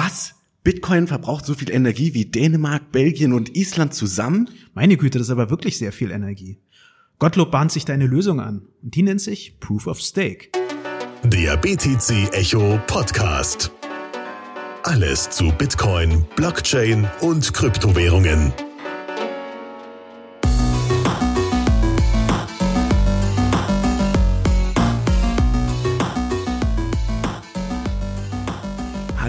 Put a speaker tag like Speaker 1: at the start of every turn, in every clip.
Speaker 1: Was? Bitcoin verbraucht so viel Energie wie Dänemark, Belgien und Island zusammen?
Speaker 2: Meine Güte, das ist aber wirklich sehr viel Energie. Gottlob bahnt sich da eine Lösung an. Und die nennt sich Proof of Stake.
Speaker 3: Der BTC Echo Podcast. Alles zu Bitcoin, Blockchain und Kryptowährungen.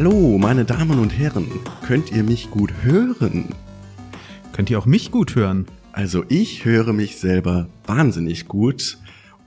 Speaker 1: Hallo, meine Damen und Herren. Könnt ihr mich gut hören?
Speaker 2: Könnt ihr auch mich gut hören?
Speaker 1: Also ich höre mich selber wahnsinnig gut.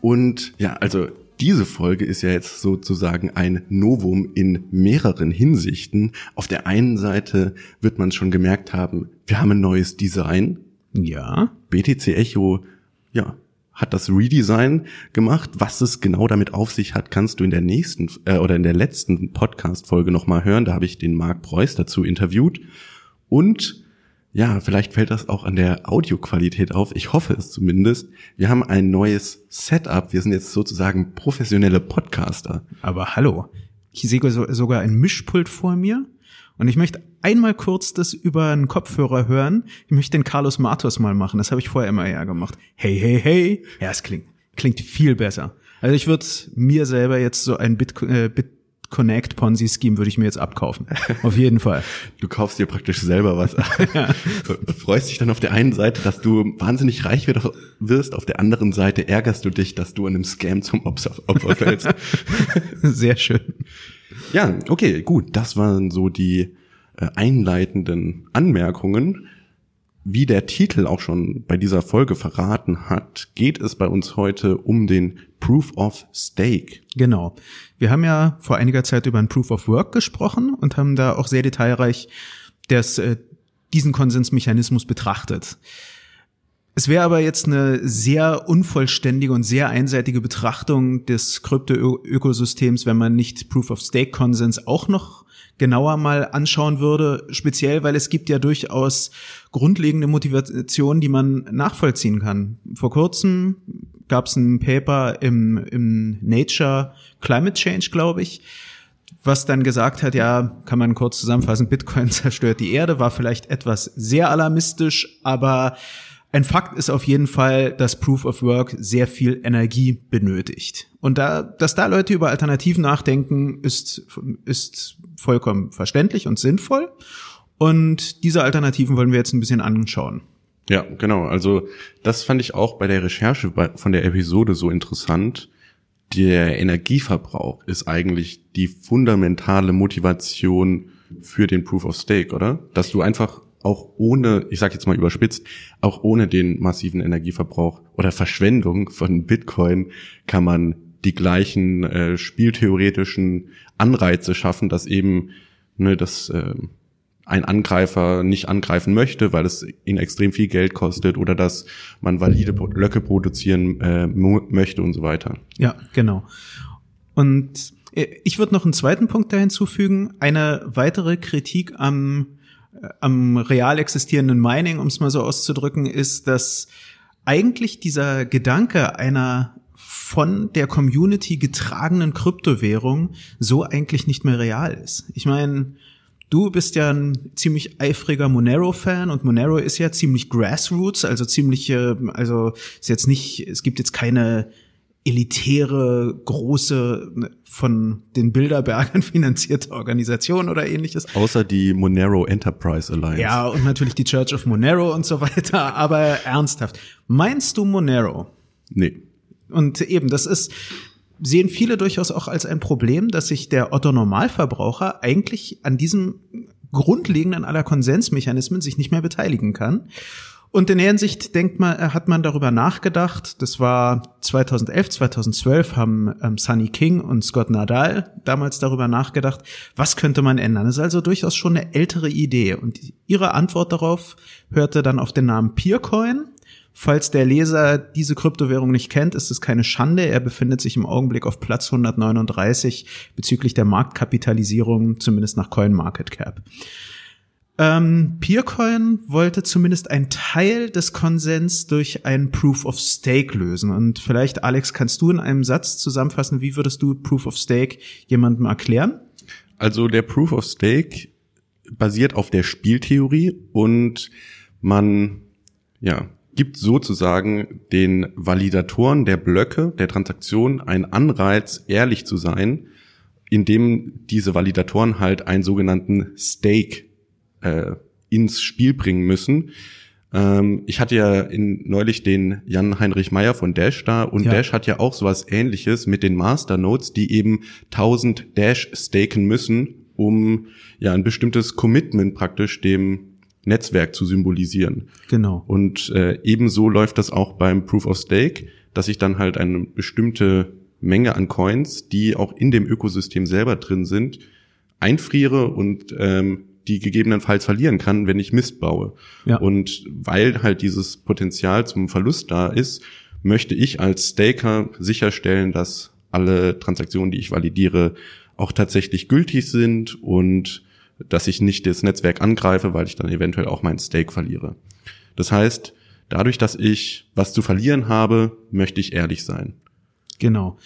Speaker 1: Und ja, also diese Folge ist ja jetzt sozusagen ein Novum in mehreren Hinsichten. Auf der einen Seite wird man schon gemerkt haben, wir haben ein neues Design.
Speaker 2: Ja.
Speaker 1: BTC Echo, ja, hat das Redesign gemacht. Was es genau damit auf sich hat, kannst du in der nächsten äh, oder in der letzten Podcast-Folge nochmal hören. Da habe ich den Marc Preuß dazu interviewt. Und ja, vielleicht fällt das auch an der Audioqualität auf. Ich hoffe es zumindest. Wir haben ein neues Setup. Wir sind jetzt sozusagen professionelle Podcaster.
Speaker 2: Aber hallo, ich sehe sogar ein Mischpult vor mir und ich möchte einmal kurz das über einen Kopfhörer hören. Ich möchte den Carlos Matos mal machen. Das habe ich vorher immer eher gemacht. Hey, hey, hey. Ja, es klingt, klingt viel besser. Also ich würde mir selber jetzt so ein Bit, äh, Bit Connect Ponzi Scheme würde ich mir jetzt abkaufen. Auf jeden Fall.
Speaker 1: Du kaufst dir praktisch selber was. ja. Freust dich dann auf der einen Seite, dass du wahnsinnig reich wirst, auf der anderen Seite ärgerst du dich, dass du in einem Scam zum Opfer, Opfer fällst.
Speaker 2: Sehr schön.
Speaker 1: Ja, okay, gut. Das waren so die äh, einleitenden Anmerkungen. Wie der Titel auch schon bei dieser Folge verraten hat, geht es bei uns heute um den Proof of Stake.
Speaker 2: Genau. Wir haben ja vor einiger Zeit über ein Proof of Work gesprochen und haben da auch sehr detailreich das, äh, diesen Konsensmechanismus betrachtet. Es wäre aber jetzt eine sehr unvollständige und sehr einseitige Betrachtung des Krypto-Ökosystems, wenn man nicht Proof of Stake Konsens auch noch genauer mal anschauen würde, speziell weil es gibt ja durchaus grundlegende Motivationen, die man nachvollziehen kann. Vor kurzem gab es ein Paper im, im Nature Climate Change, glaube ich, was dann gesagt hat, ja, kann man kurz zusammenfassen, Bitcoin zerstört die Erde, war vielleicht etwas sehr alarmistisch, aber ein Fakt ist auf jeden Fall, dass Proof of Work sehr viel Energie benötigt. Und da, dass da Leute über Alternativen nachdenken, ist, ist vollkommen verständlich und sinnvoll. Und diese Alternativen wollen wir jetzt ein bisschen anschauen.
Speaker 1: Ja, genau. Also das fand ich auch bei der Recherche von der Episode so interessant. Der Energieverbrauch ist eigentlich die fundamentale Motivation für den Proof of Stake, oder? Dass du einfach auch ohne, ich sage jetzt mal überspitzt, auch ohne den massiven Energieverbrauch oder Verschwendung von Bitcoin kann man die gleichen äh, spieltheoretischen Anreize schaffen, dass eben ne, dass äh, ein Angreifer nicht angreifen möchte, weil es ihn extrem viel Geld kostet oder dass man valide Blöcke produzieren äh, möchte und so weiter.
Speaker 2: Ja, genau. Und äh, ich würde noch einen zweiten Punkt da hinzufügen. Eine weitere Kritik am am real existierenden Mining, um es mal so auszudrücken, ist, dass eigentlich dieser Gedanke einer von der Community getragenen Kryptowährung so eigentlich nicht mehr real ist. Ich meine, du bist ja ein ziemlich eifriger Monero-Fan und Monero ist ja ziemlich Grassroots, also ziemlich, also ist jetzt nicht, es gibt jetzt keine elitäre, große, ne, von den Bilderbergern finanzierte Organisation oder ähnliches.
Speaker 1: Außer die Monero Enterprise Alliance.
Speaker 2: Ja, und natürlich die Church of Monero und so weiter. Aber ernsthaft, meinst du Monero?
Speaker 1: Nee.
Speaker 2: Und eben, das ist, sehen viele durchaus auch als ein Problem, dass sich der Otto Normalverbraucher eigentlich an diesem grundlegenden aller Konsensmechanismen sich nicht mehr beteiligen kann. Und in der Hinsicht denkt man, äh, hat man darüber nachgedacht. Das war 2011, 2012 haben ähm, Sunny King und Scott Nadal damals darüber nachgedacht, was könnte man ändern. Das ist also durchaus schon eine ältere Idee. Und ihre Antwort darauf hörte dann auf den Namen Peercoin. Falls der Leser diese Kryptowährung nicht kennt, ist es keine Schande. Er befindet sich im Augenblick auf Platz 139 bezüglich der Marktkapitalisierung, zumindest nach CoinMarketCap. Ähm, Peercoin wollte zumindest einen Teil des Konsens durch ein Proof of Stake lösen. Und vielleicht, Alex, kannst du in einem Satz zusammenfassen, wie würdest du Proof of Stake jemandem erklären?
Speaker 1: Also der Proof of Stake basiert auf der Spieltheorie und man ja, gibt sozusagen den Validatoren der Blöcke, der Transaktion einen Anreiz, ehrlich zu sein, indem diese Validatoren halt einen sogenannten Stake äh, ins Spiel bringen müssen. Ähm, ich hatte ja in, neulich den Jan-Heinrich Meyer von Dash da und ja. Dash hat ja auch sowas ähnliches mit den Masternodes, die eben 1000 Dash staken müssen, um ja ein bestimmtes Commitment praktisch dem Netzwerk zu symbolisieren.
Speaker 2: Genau.
Speaker 1: Und äh, ebenso läuft das auch beim Proof of Stake, dass ich dann halt eine bestimmte Menge an Coins, die auch in dem Ökosystem selber drin sind, einfriere und ähm, die gegebenenfalls verlieren kann, wenn ich Mist baue. Ja. Und weil halt dieses Potenzial zum Verlust da ist, möchte ich als Staker sicherstellen, dass alle Transaktionen, die ich validiere, auch tatsächlich gültig sind und dass ich nicht das Netzwerk angreife, weil ich dann eventuell auch meinen Stake verliere. Das heißt, dadurch, dass ich was zu verlieren habe, möchte ich ehrlich sein.
Speaker 2: Genau.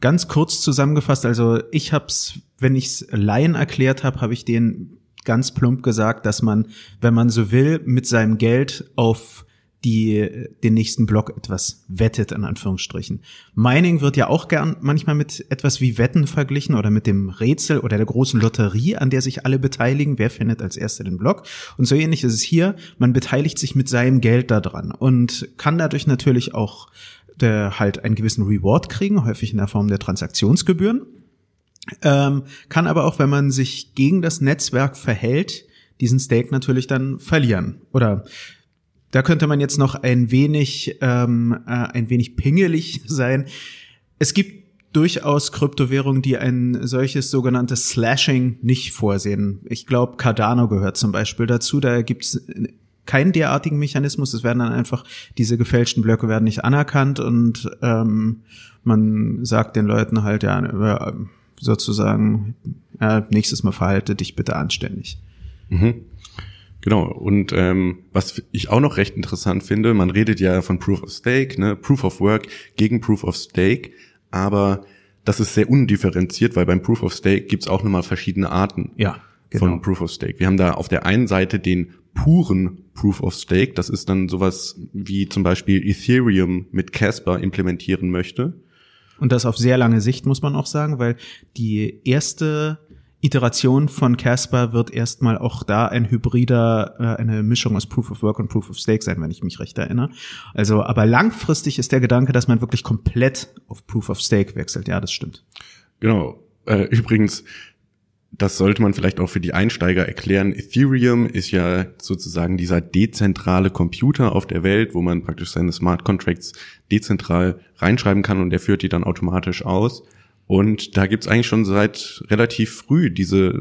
Speaker 2: Ganz kurz zusammengefasst, also ich habe es, wenn ich es Laien erklärt habe, habe ich den ganz plump gesagt, dass man, wenn man so will, mit seinem Geld auf die den nächsten Block etwas wettet, in Anführungsstrichen. Mining wird ja auch gern manchmal mit etwas wie Wetten verglichen oder mit dem Rätsel oder der großen Lotterie, an der sich alle beteiligen. Wer findet als erster den Block? Und so ähnlich ist es hier. Man beteiligt sich mit seinem Geld daran und kann dadurch natürlich auch der halt einen gewissen Reward kriegen, häufig in der Form der Transaktionsgebühren. Ähm, kann aber auch, wenn man sich gegen das Netzwerk verhält, diesen Stake natürlich dann verlieren. Oder da könnte man jetzt noch ein wenig, ähm, äh, ein wenig pingelig sein. Es gibt durchaus Kryptowährungen, die ein solches sogenanntes Slashing nicht vorsehen. Ich glaube, Cardano gehört zum Beispiel dazu. Da gibt's keinen derartigen Mechanismus. Es werden dann einfach diese gefälschten Blöcke werden nicht anerkannt und ähm, man sagt den Leuten halt ja sozusagen ja, nächstes Mal verhalte dich bitte anständig.
Speaker 1: Mhm. Genau, und ähm, was ich auch noch recht interessant finde, man redet ja von Proof of Stake, ne, Proof of Work gegen Proof of Stake, aber das ist sehr undifferenziert, weil beim Proof of Stake gibt's auch nochmal verschiedene Arten
Speaker 2: ja,
Speaker 1: genau. von Proof of Stake. Wir haben da auf der einen Seite den puren Proof of Stake, das ist dann sowas wie zum Beispiel Ethereum mit Casper implementieren möchte.
Speaker 2: Und das auf sehr lange Sicht, muss man auch sagen, weil die erste Iteration von Casper wird erstmal auch da ein hybrider, äh, eine Mischung aus Proof of Work und Proof of Stake sein, wenn ich mich recht erinnere. Also, aber langfristig ist der Gedanke, dass man wirklich komplett auf Proof of Stake wechselt. Ja, das stimmt.
Speaker 1: Genau. Äh, übrigens, das sollte man vielleicht auch für die Einsteiger erklären. Ethereum ist ja sozusagen dieser dezentrale Computer auf der Welt, wo man praktisch seine Smart Contracts dezentral reinschreiben kann und der führt die dann automatisch aus. Und da gibt's eigentlich schon seit relativ früh diese,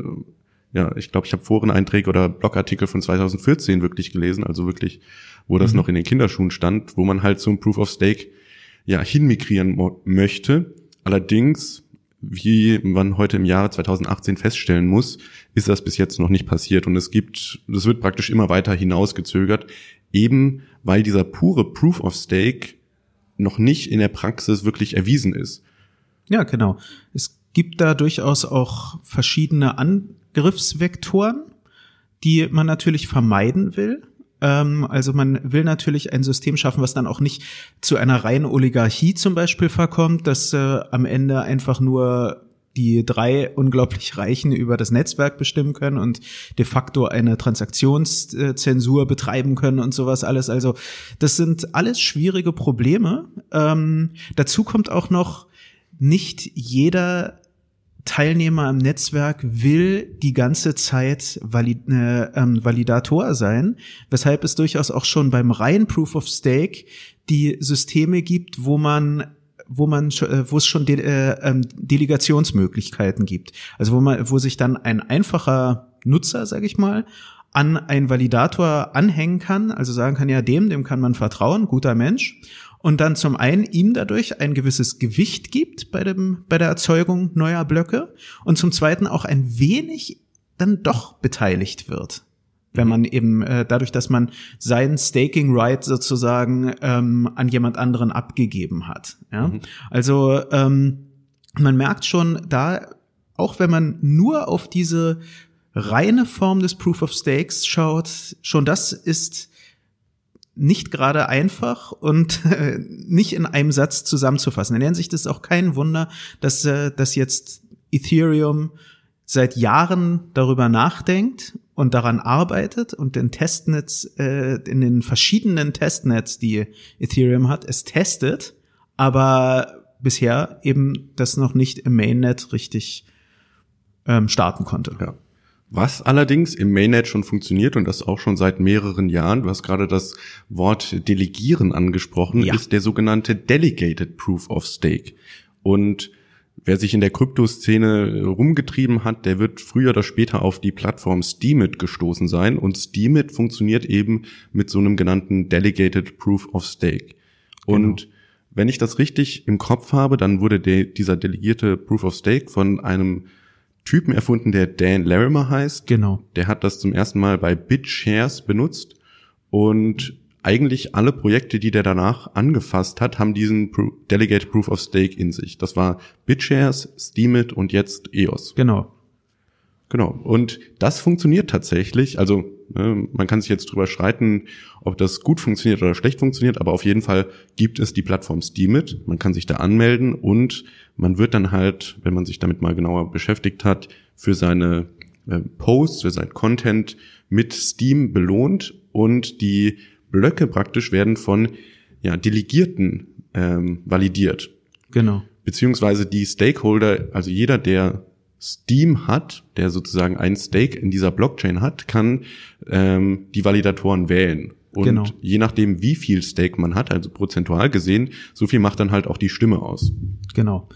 Speaker 1: ja, ich glaube, ich habe Foreneinträge oder Blogartikel von 2014 wirklich gelesen, also wirklich, wo das mhm. noch in den Kinderschuhen stand, wo man halt zum Proof of Stake ja hinmigrieren möchte. Allerdings, wie man heute im Jahre 2018 feststellen muss, ist das bis jetzt noch nicht passiert und es gibt, das wird praktisch immer weiter hinausgezögert, eben weil dieser pure Proof of Stake noch nicht in der Praxis wirklich erwiesen ist.
Speaker 2: Ja, genau. Es gibt da durchaus auch verschiedene Angriffsvektoren, die man natürlich vermeiden will. Ähm, also man will natürlich ein System schaffen, was dann auch nicht zu einer reinen Oligarchie zum Beispiel verkommt, dass äh, am Ende einfach nur die drei unglaublich Reichen über das Netzwerk bestimmen können und de facto eine Transaktionszensur betreiben können und sowas alles. Also das sind alles schwierige Probleme. Ähm, dazu kommt auch noch, nicht jeder Teilnehmer am Netzwerk will die ganze Zeit Valid äh, ähm, Validator sein, weshalb es durchaus auch schon beim reinen Proof of Stake die Systeme gibt, wo man wo man äh, wo es schon De äh, ähm, Delegationsmöglichkeiten gibt. Also wo man wo sich dann ein einfacher Nutzer, sage ich mal, an einen Validator anhängen kann, also sagen kann, ja, dem, dem kann man vertrauen, guter Mensch und dann zum einen ihm dadurch ein gewisses Gewicht gibt bei dem bei der Erzeugung neuer Blöcke und zum zweiten auch ein wenig dann doch beteiligt wird wenn man eben äh, dadurch, dass man seinen Staking Right sozusagen ähm, an jemand anderen abgegeben hat. Ja? Mhm. Also ähm, man merkt schon da, auch wenn man nur auf diese reine Form des Proof of Stakes schaut, schon das ist nicht gerade einfach und äh, nicht in einem Satz zusammenzufassen. In der Hinsicht ist auch kein Wunder, dass, äh, dass jetzt Ethereum seit Jahren darüber nachdenkt und daran arbeitet und den Testnetz, äh, in den verschiedenen Testnets, die Ethereum hat, es testet, aber bisher eben das noch nicht im Mainnet richtig ähm, starten konnte.
Speaker 1: Ja. Was allerdings im Mainnet schon funktioniert und das auch schon seit mehreren Jahren, du hast gerade das Wort Delegieren angesprochen, ja. ist der sogenannte Delegated Proof of Stake. Und wer sich in der Kryptoszene rumgetrieben hat, der wird früher oder später auf die Plattform Steemit gestoßen sein. Und Steemit funktioniert eben mit so einem genannten Delegated Proof of Stake. Und genau. wenn ich das richtig im Kopf habe, dann wurde der, dieser delegierte Proof of Stake von einem Typen erfunden, der Dan Larimer heißt.
Speaker 2: Genau.
Speaker 1: Der hat das zum ersten Mal bei BitShares benutzt und eigentlich alle Projekte, die der danach angefasst hat, haben diesen Delegate Proof of Stake in sich. Das war BitShares, Steemit und jetzt EOS.
Speaker 2: Genau.
Speaker 1: Genau. Und das funktioniert tatsächlich. Also ne, man kann sich jetzt drüber streiten, ob das gut funktioniert oder schlecht funktioniert, aber auf jeden Fall gibt es die Plattform Steemit. Man kann sich da anmelden und man wird dann halt, wenn man sich damit mal genauer beschäftigt hat, für seine äh, Posts, für sein Content mit Steam belohnt und die Blöcke praktisch werden von ja, Delegierten ähm, validiert.
Speaker 2: Genau.
Speaker 1: Beziehungsweise die Stakeholder, also jeder, der Steam hat, der sozusagen ein Stake in dieser Blockchain hat, kann ähm, die Validatoren wählen. Und genau. je nachdem, wie viel Stake man hat, also prozentual gesehen, so viel macht dann halt auch die Stimme aus.
Speaker 2: Genau.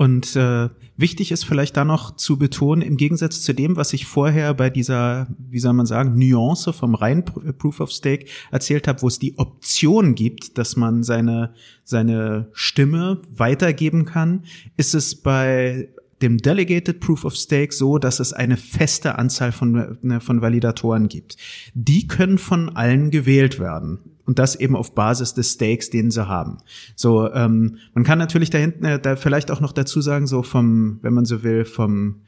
Speaker 2: Und äh, wichtig ist vielleicht da noch zu betonen, im Gegensatz zu dem, was ich vorher bei dieser, wie soll man sagen, Nuance vom reinen Proof of Stake erzählt habe, wo es die Option gibt, dass man seine, seine Stimme weitergeben kann, ist es bei dem Delegated Proof of Stake so, dass es eine feste Anzahl von, ne, von Validatoren gibt. Die können von allen gewählt werden. Und das eben auf Basis des Stakes, den sie haben. So, ähm, man kann natürlich da hinten äh, da vielleicht auch noch dazu sagen, so vom, wenn man so will, vom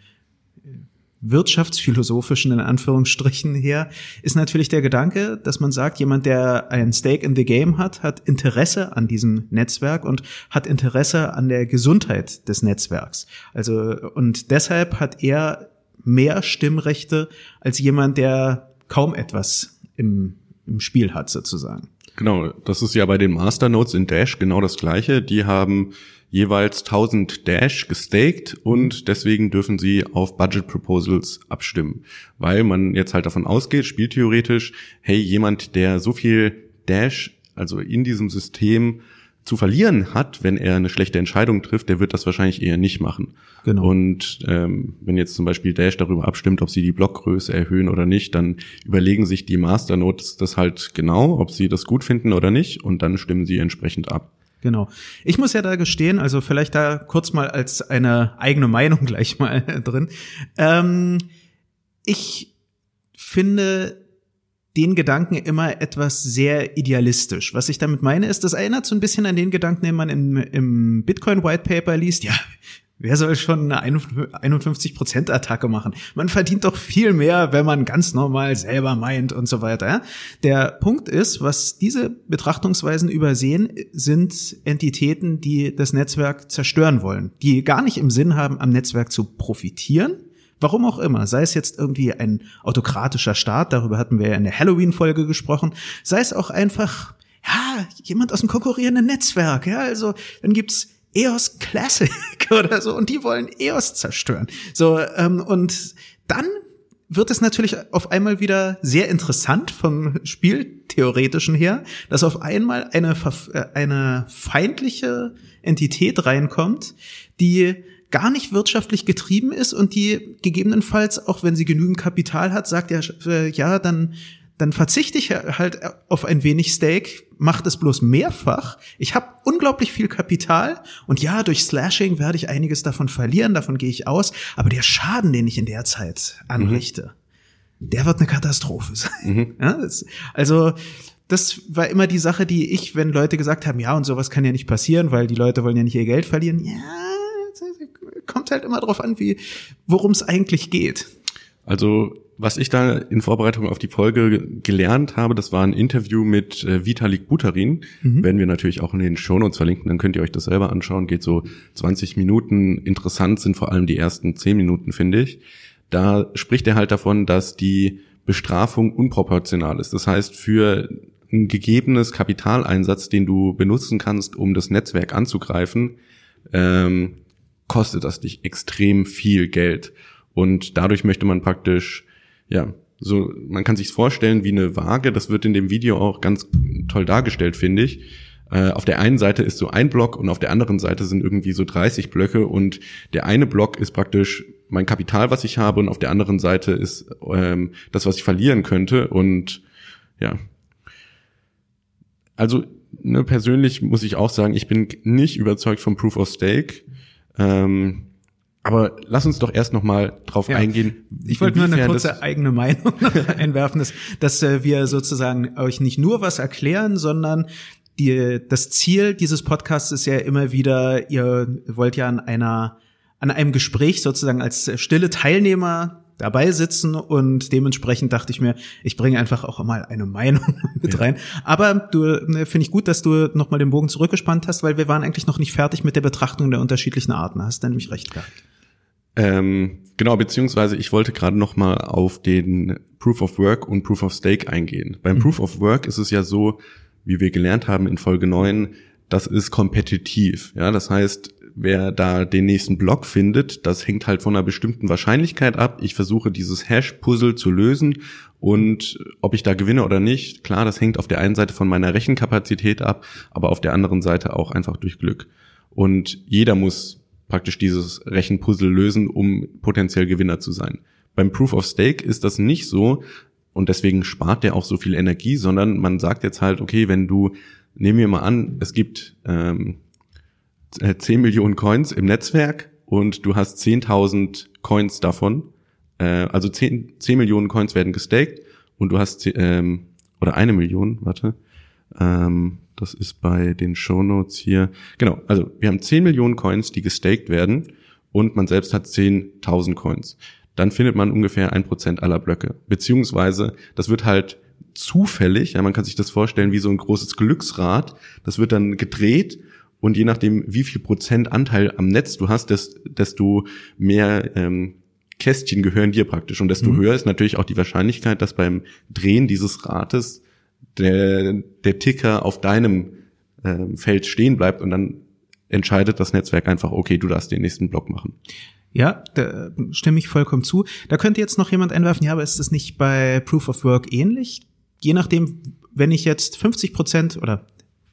Speaker 2: wirtschaftsphilosophischen in Anführungsstrichen her, ist natürlich der Gedanke, dass man sagt, jemand, der ein Stake in the Game hat, hat Interesse an diesem Netzwerk und hat Interesse an der Gesundheit des Netzwerks. Also, und deshalb hat er mehr Stimmrechte als jemand, der kaum etwas im, im Spiel hat, sozusagen.
Speaker 1: Genau, das ist ja bei den Masternodes in Dash genau das gleiche. Die haben jeweils 1000 Dash gestaked und deswegen dürfen sie auf Budget Proposals abstimmen, weil man jetzt halt davon ausgeht, spieltheoretisch, hey, jemand, der so viel Dash, also in diesem System zu verlieren hat, wenn er eine schlechte Entscheidung trifft, der wird das wahrscheinlich eher nicht machen. Genau. Und ähm, wenn jetzt zum Beispiel Dash darüber abstimmt, ob sie die Blockgröße erhöhen oder nicht, dann überlegen sich die Masternodes das halt genau, ob sie das gut finden oder nicht, und dann stimmen sie entsprechend ab.
Speaker 2: Genau. Ich muss ja da gestehen, also vielleicht da kurz mal als eine eigene Meinung gleich mal drin. Ähm, ich finde den Gedanken immer etwas sehr idealistisch. Was ich damit meine, ist, das erinnert so ein bisschen an den Gedanken, den man im, im Bitcoin White Paper liest. Ja, Wer soll schon eine 51%-Attacke machen? Man verdient doch viel mehr, wenn man ganz normal selber meint und so weiter. Der Punkt ist, was diese Betrachtungsweisen übersehen, sind Entitäten, die das Netzwerk zerstören wollen, die gar nicht im Sinn haben, am Netzwerk zu profitieren, Warum auch immer, sei es jetzt irgendwie ein autokratischer Staat, darüber hatten wir ja in der Halloween-Folge gesprochen, sei es auch einfach, ja, jemand aus dem konkurrierenden Netzwerk, ja, also dann gibt's EOS Classic oder so und die wollen EOS zerstören. So ähm, und dann wird es natürlich auf einmal wieder sehr interessant vom Spieltheoretischen her, dass auf einmal eine, äh, eine feindliche Entität reinkommt, die gar nicht wirtschaftlich getrieben ist und die gegebenenfalls, auch wenn sie genügend Kapital hat, sagt ja, äh, ja, dann dann verzichte ich halt auf ein wenig Steak, mache das bloß mehrfach. Ich habe unglaublich viel Kapital und ja, durch Slashing werde ich einiges davon verlieren, davon gehe ich aus, aber der Schaden, den ich in der Zeit anrichte, mhm. der wird eine Katastrophe sein. Mhm. Ja, das, also das war immer die Sache, die ich, wenn Leute gesagt haben, ja, und sowas kann ja nicht passieren, weil die Leute wollen ja nicht ihr Geld verlieren. Ja, kommt halt immer drauf an, wie worum es eigentlich geht.
Speaker 1: Also was ich da in Vorbereitung auf die Folge gelernt habe, das war ein Interview mit äh, Vitalik Buterin. Mhm. Werden wir natürlich auch in den Shownotes verlinken, dann könnt ihr euch das selber anschauen. Geht so 20 Minuten. Interessant sind vor allem die ersten 10 Minuten, finde ich. Da spricht er halt davon, dass die Bestrafung unproportional ist. Das heißt, für ein gegebenes Kapitaleinsatz, den du benutzen kannst, um das Netzwerk anzugreifen, ähm, kostet das dich extrem viel Geld. Und dadurch möchte man praktisch ja, so, man kann sich's vorstellen wie eine Waage. Das wird in dem Video auch ganz toll dargestellt, finde ich. Äh, auf der einen Seite ist so ein Block und auf der anderen Seite sind irgendwie so 30 Blöcke und der eine Block ist praktisch mein Kapital, was ich habe und auf der anderen Seite ist ähm, das, was ich verlieren könnte und ja. Also ne, persönlich muss ich auch sagen, ich bin nicht überzeugt vom Proof of Stake. Ähm, aber lass uns doch erst noch mal drauf ja. eingehen.
Speaker 2: Ich wollte nur eine kurze eigene Meinung einwerfen, dass, dass äh, wir sozusagen euch nicht nur was erklären, sondern die, das Ziel dieses Podcasts ist ja immer wieder, ihr wollt ja an einer, an einem Gespräch sozusagen als stille Teilnehmer dabei sitzen und dementsprechend dachte ich mir, ich bringe einfach auch mal eine Meinung mit ja. rein. Aber du ne, finde ich gut, dass du nochmal den Bogen zurückgespannt hast, weil wir waren eigentlich noch nicht fertig mit der Betrachtung der unterschiedlichen Arten. Hast du nämlich recht gehabt.
Speaker 1: Ähm, genau, beziehungsweise ich wollte gerade noch mal auf den Proof of Work und Proof of Stake eingehen. Beim mhm. Proof of Work ist es ja so, wie wir gelernt haben in Folge 9, das ist kompetitiv. Ja, das heißt, wer da den nächsten Block findet, das hängt halt von einer bestimmten Wahrscheinlichkeit ab. Ich versuche dieses Hash-Puzzle zu lösen und ob ich da gewinne oder nicht, klar, das hängt auf der einen Seite von meiner Rechenkapazität ab, aber auf der anderen Seite auch einfach durch Glück. Und jeder muss praktisch dieses Rechenpuzzle lösen, um potenziell Gewinner zu sein. Beim Proof of Stake ist das nicht so und deswegen spart der auch so viel Energie, sondern man sagt jetzt halt, okay, wenn du, nehmen wir mal an, es gibt ähm, 10 äh, Millionen Coins im Netzwerk und du hast 10.000 Coins davon, äh, also 10, 10 Millionen Coins werden gestaked und du hast, ähm, oder eine Million, warte, ähm, das ist bei den Shownotes hier. Genau, also wir haben 10 Millionen Coins, die gestaked werden und man selbst hat 10.000 Coins. Dann findet man ungefähr ein Prozent aller Blöcke. Beziehungsweise, das wird halt zufällig, ja, man kann sich das vorstellen wie so ein großes Glücksrad, das wird dann gedreht und je nachdem, wie viel Prozent Anteil am Netz du hast, desto mehr ähm, Kästchen gehören dir praktisch. Und desto mhm. höher ist natürlich auch die Wahrscheinlichkeit, dass beim Drehen dieses Rates der, der Ticker auf deinem äh, Feld stehen bleibt und dann entscheidet das Netzwerk einfach, okay, du darfst den nächsten Block machen.
Speaker 2: Ja, da stimme ich vollkommen zu. Da könnte jetzt noch jemand einwerfen, ja, aber ist das nicht bei Proof of Work ähnlich? Je nachdem, wenn ich jetzt 50 Prozent oder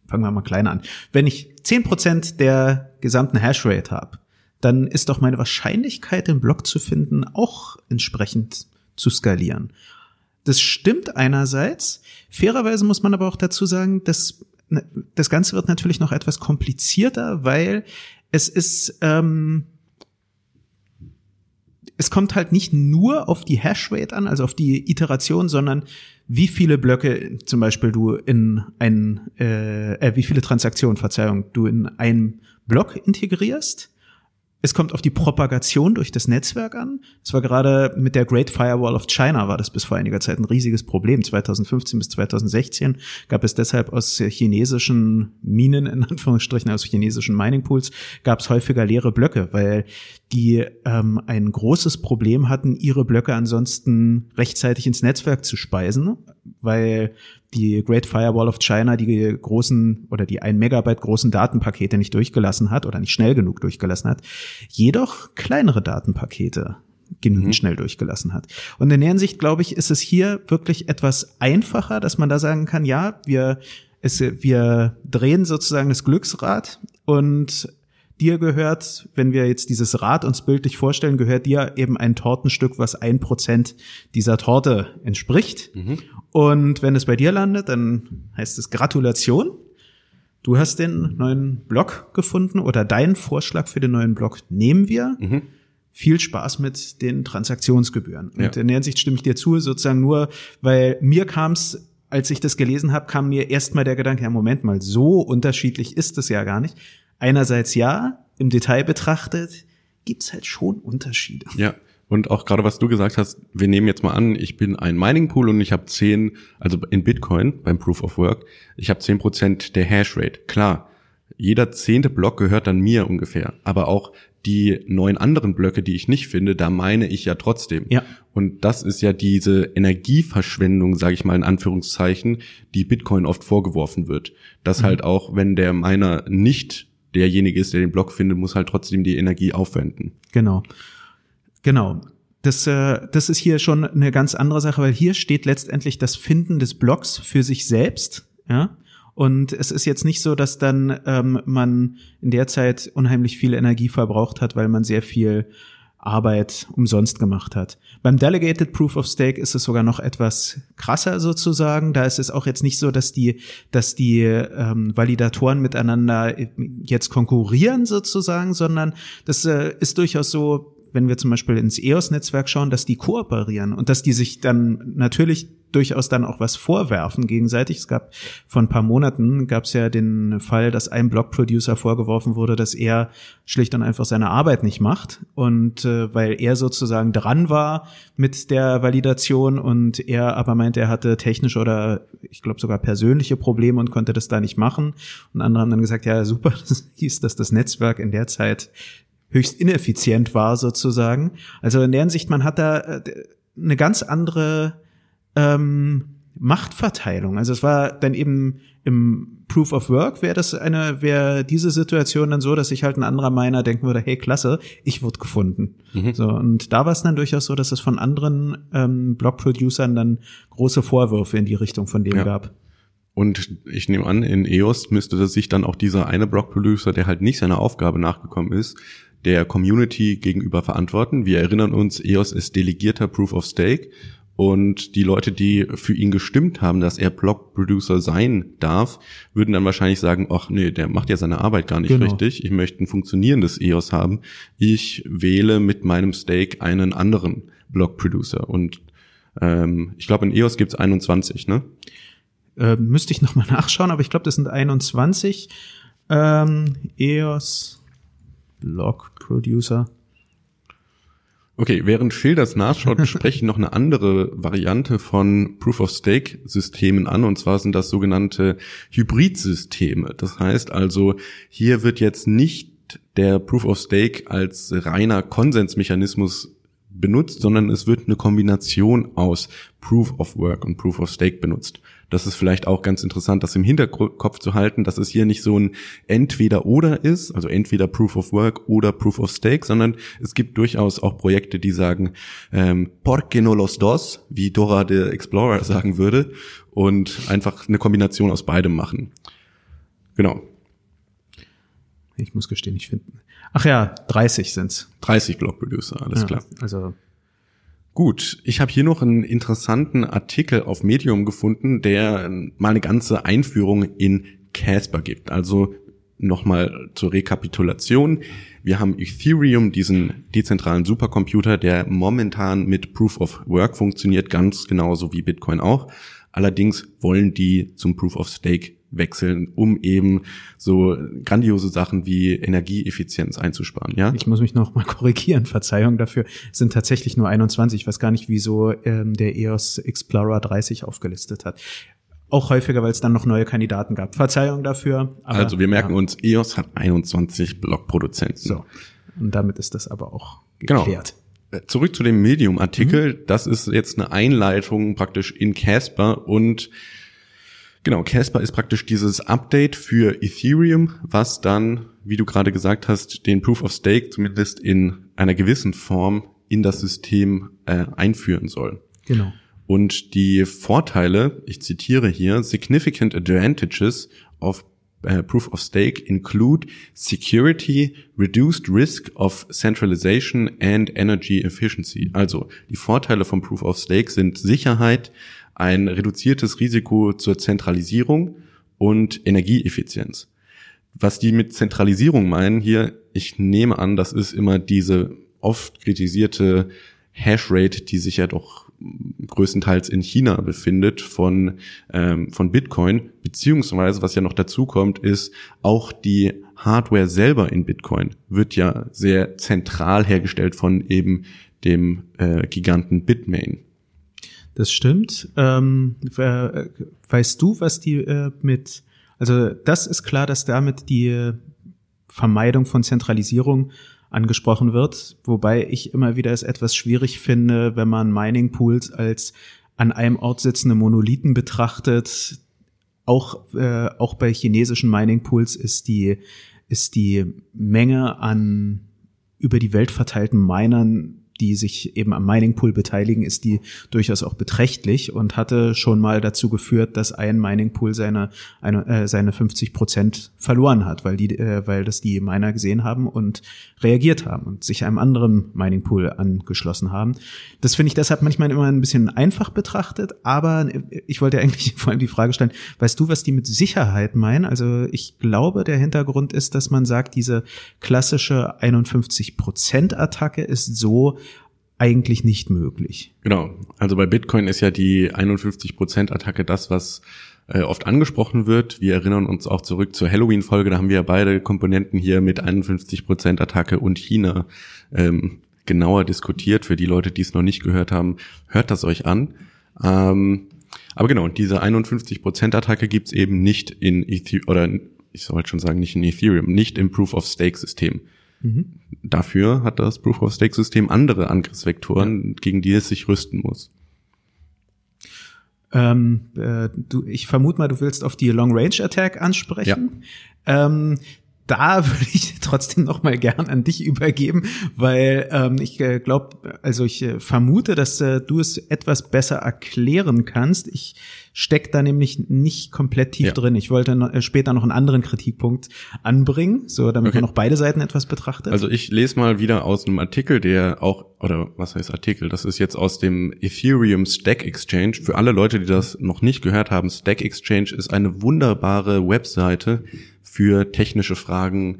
Speaker 2: fangen wir mal klein an, wenn ich 10 Prozent der gesamten Hashrate habe, dann ist doch meine Wahrscheinlichkeit, den Block zu finden, auch entsprechend zu skalieren. Das stimmt einerseits. Fairerweise muss man aber auch dazu sagen, dass ne, das Ganze wird natürlich noch etwas komplizierter, weil es ist, ähm, es kommt halt nicht nur auf die Hashrate an, also auf die Iteration, sondern wie viele Blöcke zum Beispiel du in ein, äh, äh wie viele Transaktionen, Verzeihung, du in einen Block integrierst es kommt auf die Propagation durch das Netzwerk an. Es war gerade mit der Great Firewall of China war das bis vor einiger Zeit ein riesiges Problem. 2015 bis 2016 gab es deshalb aus chinesischen Minen, in Anführungsstrichen aus chinesischen Mining Pools, gab es häufiger leere Blöcke, weil die ähm, ein großes Problem hatten, ihre Blöcke ansonsten rechtzeitig ins Netzwerk zu speisen, weil die Great Firewall of China die großen oder die ein Megabyte großen Datenpakete nicht durchgelassen hat oder nicht schnell genug durchgelassen hat, jedoch kleinere Datenpakete genügend mhm. schnell durchgelassen hat. Und in der Hinsicht, glaube ich, ist es hier wirklich etwas einfacher, dass man da sagen kann, ja, wir, es, wir drehen sozusagen das Glücksrad und dir gehört, wenn wir jetzt dieses Rad uns bildlich vorstellen, gehört dir eben ein Tortenstück, was ein Prozent dieser Torte entspricht. Mhm. Und wenn es bei dir landet, dann heißt es Gratulation. Du hast den neuen Blog gefunden oder deinen Vorschlag für den neuen Blog nehmen wir. Mhm. Viel Spaß mit den Transaktionsgebühren. Und ja. in der Hinsicht stimme ich dir zu, sozusagen nur, weil mir kam es als ich das gelesen habe, kam mir erstmal der Gedanke, ja, Moment mal, so unterschiedlich ist es ja gar nicht. Einerseits ja, im Detail betrachtet gibt's halt schon Unterschiede.
Speaker 1: Ja, Und auch gerade was du gesagt hast, wir nehmen jetzt mal an, ich bin ein Mining Pool und ich habe zehn, also in Bitcoin beim Proof of Work, ich habe zehn Prozent der Hashrate. Klar, jeder zehnte Block gehört dann mir ungefähr. Aber auch die neun anderen Blöcke, die ich nicht finde, da meine ich ja trotzdem.
Speaker 2: Ja.
Speaker 1: Und das ist ja diese Energieverschwendung, sage ich mal in Anführungszeichen, die Bitcoin oft vorgeworfen wird. Dass mhm. halt auch, wenn der Miner nicht derjenige ist, der den Block findet, muss halt trotzdem die Energie aufwenden.
Speaker 2: Genau. Genau. Das, äh, das ist hier schon eine ganz andere Sache, weil hier steht letztendlich das Finden des Blocks für sich selbst. Ja. Und es ist jetzt nicht so, dass dann ähm, man in der Zeit unheimlich viel Energie verbraucht hat, weil man sehr viel Arbeit umsonst gemacht hat. Beim Delegated Proof of Stake ist es sogar noch etwas krasser sozusagen. Da ist es auch jetzt nicht so, dass die, dass die ähm, Validatoren miteinander jetzt konkurrieren sozusagen, sondern das äh, ist durchaus so, wenn wir zum Beispiel ins EOS-Netzwerk schauen, dass die kooperieren und dass die sich dann natürlich durchaus dann auch was vorwerfen gegenseitig. Es gab vor ein paar Monaten gab es ja den Fall, dass einem Blog-Producer vorgeworfen wurde, dass er schlicht und einfach seine Arbeit nicht macht und äh, weil er sozusagen dran war mit der Validation und er aber meinte, er hatte technische oder ich glaube sogar persönliche Probleme und konnte das da nicht machen. Und andere haben dann gesagt, ja super, das hieß, dass das Netzwerk in der Zeit höchst ineffizient war sozusagen. Also in der Hinsicht, man hat da äh, eine ganz andere ähm, Machtverteilung. Also es war dann eben im Proof of Work wäre das eine, wäre diese Situation dann so, dass sich halt ein anderer Miner denken würde, hey, klasse, ich wurde gefunden. Mhm. So, und da war es dann durchaus so, dass es von anderen ähm, Blog-Producern dann große Vorwürfe in die Richtung von dem ja. gab.
Speaker 1: Und ich nehme an, in EOS müsste das sich dann auch dieser eine Block-Producer, der halt nicht seiner Aufgabe nachgekommen ist, der Community gegenüber verantworten. Wir erinnern uns, EOS ist delegierter Proof of Stake und die Leute, die für ihn gestimmt haben, dass er Blog-Producer sein darf, würden dann wahrscheinlich sagen, ach nee, der macht ja seine Arbeit gar nicht genau. richtig. Ich möchte ein funktionierendes EOS haben. Ich wähle mit meinem Stake einen anderen Blog-Producer. Und ähm, ich glaube, in EOS gibt's 21, ne?
Speaker 2: Äh, müsste ich nochmal nachschauen, aber ich glaube, das sind 21. Ähm, EOS Blog Producer.
Speaker 1: Okay, während Phil das nachschaut, spreche ich noch eine andere Variante von Proof of Stake Systemen an, und zwar sind das sogenannte Hybridsysteme. Das heißt also, hier wird jetzt nicht der Proof of Stake als reiner Konsensmechanismus benutzt, sondern es wird eine Kombination aus Proof of Work und Proof of Stake benutzt. Das ist vielleicht auch ganz interessant, das im Hinterkopf zu halten, dass es hier nicht so ein Entweder-Oder ist, also entweder Proof of Work oder Proof of Stake, sondern es gibt durchaus auch Projekte, die sagen, ähm, porque no los dos, wie Dora the Explorer sagen würde, und einfach eine Kombination aus beidem machen. Genau.
Speaker 2: Ich muss gestehen, ich finde. Ach ja, 30 sind's.
Speaker 1: 30 Block Producer, alles ja, klar.
Speaker 2: Also
Speaker 1: Gut, ich habe hier noch einen interessanten Artikel auf Medium gefunden, der mal eine ganze Einführung in Casper gibt. Also nochmal zur Rekapitulation. Wir haben Ethereum, diesen dezentralen Supercomputer, der momentan mit Proof of Work funktioniert, ganz genauso wie Bitcoin auch. Allerdings wollen die zum Proof of Stake wechseln, um eben so grandiose Sachen wie Energieeffizienz einzusparen. Ja,
Speaker 2: ich muss mich noch mal korrigieren. Verzeihung dafür es sind tatsächlich nur 21. Ich weiß gar nicht, wieso ähm, der EOS Explorer 30 aufgelistet hat. Auch häufiger, weil es dann noch neue Kandidaten gab. Verzeihung dafür.
Speaker 1: Aber, also wir merken ja. uns, EOS hat 21 Blockproduzenten.
Speaker 2: So. Und damit ist das aber auch genau. geklärt.
Speaker 1: Genau. Zurück zu dem Medium-Artikel. Mhm. Das ist jetzt eine Einleitung praktisch in Casper und Genau, Casper ist praktisch dieses Update für Ethereum, was dann, wie du gerade gesagt hast, den Proof of Stake zumindest in einer gewissen Form in das System äh, einführen soll.
Speaker 2: Genau.
Speaker 1: Und die Vorteile, ich zitiere hier, significant advantages of uh, Proof of Stake include security, reduced risk of centralization and energy efficiency. Also die Vorteile von Proof of Stake sind Sicherheit, ein reduziertes Risiko zur Zentralisierung und Energieeffizienz. Was die mit Zentralisierung meinen hier, ich nehme an, das ist immer diese oft kritisierte Hashrate, die sich ja doch größtenteils in China befindet von, ähm, von Bitcoin, beziehungsweise was ja noch dazu kommt, ist auch die Hardware selber in Bitcoin wird ja sehr zentral hergestellt von eben dem äh, Giganten Bitmain.
Speaker 2: Das stimmt. Ähm, weißt du, was die äh, mit, also das ist klar, dass damit die Vermeidung von Zentralisierung angesprochen wird, wobei ich immer wieder es etwas schwierig finde, wenn man Mining Pools als an einem Ort sitzende Monolithen betrachtet. Auch, äh, auch bei chinesischen Mining Pools ist die, ist die Menge an über die Welt verteilten Minern die sich eben am Mining Pool beteiligen, ist die durchaus auch beträchtlich und hatte schon mal dazu geführt, dass ein Mining Pool seine, eine, äh, seine 50 Prozent verloren hat, weil die, äh, weil das die Miner gesehen haben und reagiert haben und sich einem anderen Mining Pool angeschlossen haben. Das finde ich deshalb manchmal immer ein bisschen einfach betrachtet, aber ich wollte eigentlich vor allem die Frage stellen, weißt du, was die mit Sicherheit meinen? Also ich glaube, der Hintergrund ist, dass man sagt, diese klassische 51 Prozent Attacke ist so, eigentlich nicht möglich.
Speaker 1: Genau. Also bei Bitcoin ist ja die 51% Attacke das, was äh, oft angesprochen wird. Wir erinnern uns auch zurück zur Halloween-Folge, da haben wir ja beide Komponenten hier mit 51% Attacke und China ähm, genauer diskutiert. Für die Leute, die es noch nicht gehört haben, hört das euch an. Ähm, aber genau, diese 51% Attacke gibt's eben nicht in Ethereum, oder ich sollte schon sagen, nicht in Ethereum, nicht im Proof-of-Stake-System. Mhm. Dafür hat das Proof-of-Stake-System andere Angriffsvektoren, ja. gegen die es sich rüsten muss.
Speaker 2: Ähm, äh, du, ich vermute mal, du willst auf die Long-Range-Attack ansprechen. Ja. Ähm, da würde ich trotzdem noch mal gern an dich übergeben, weil ähm, ich äh, glaube, also ich äh, vermute, dass äh, du es etwas besser erklären kannst. Ich steck da nämlich nicht komplett tief ja. drin. Ich wollte noch, äh, später noch einen anderen Kritikpunkt anbringen, so damit okay. man noch beide Seiten etwas betrachtet.
Speaker 1: Also ich lese mal wieder aus einem Artikel, der auch oder was heißt Artikel? Das ist jetzt aus dem Ethereum Stack Exchange. Für alle Leute, die das noch nicht gehört haben, Stack Exchange ist eine wunderbare Webseite für technische Fragen,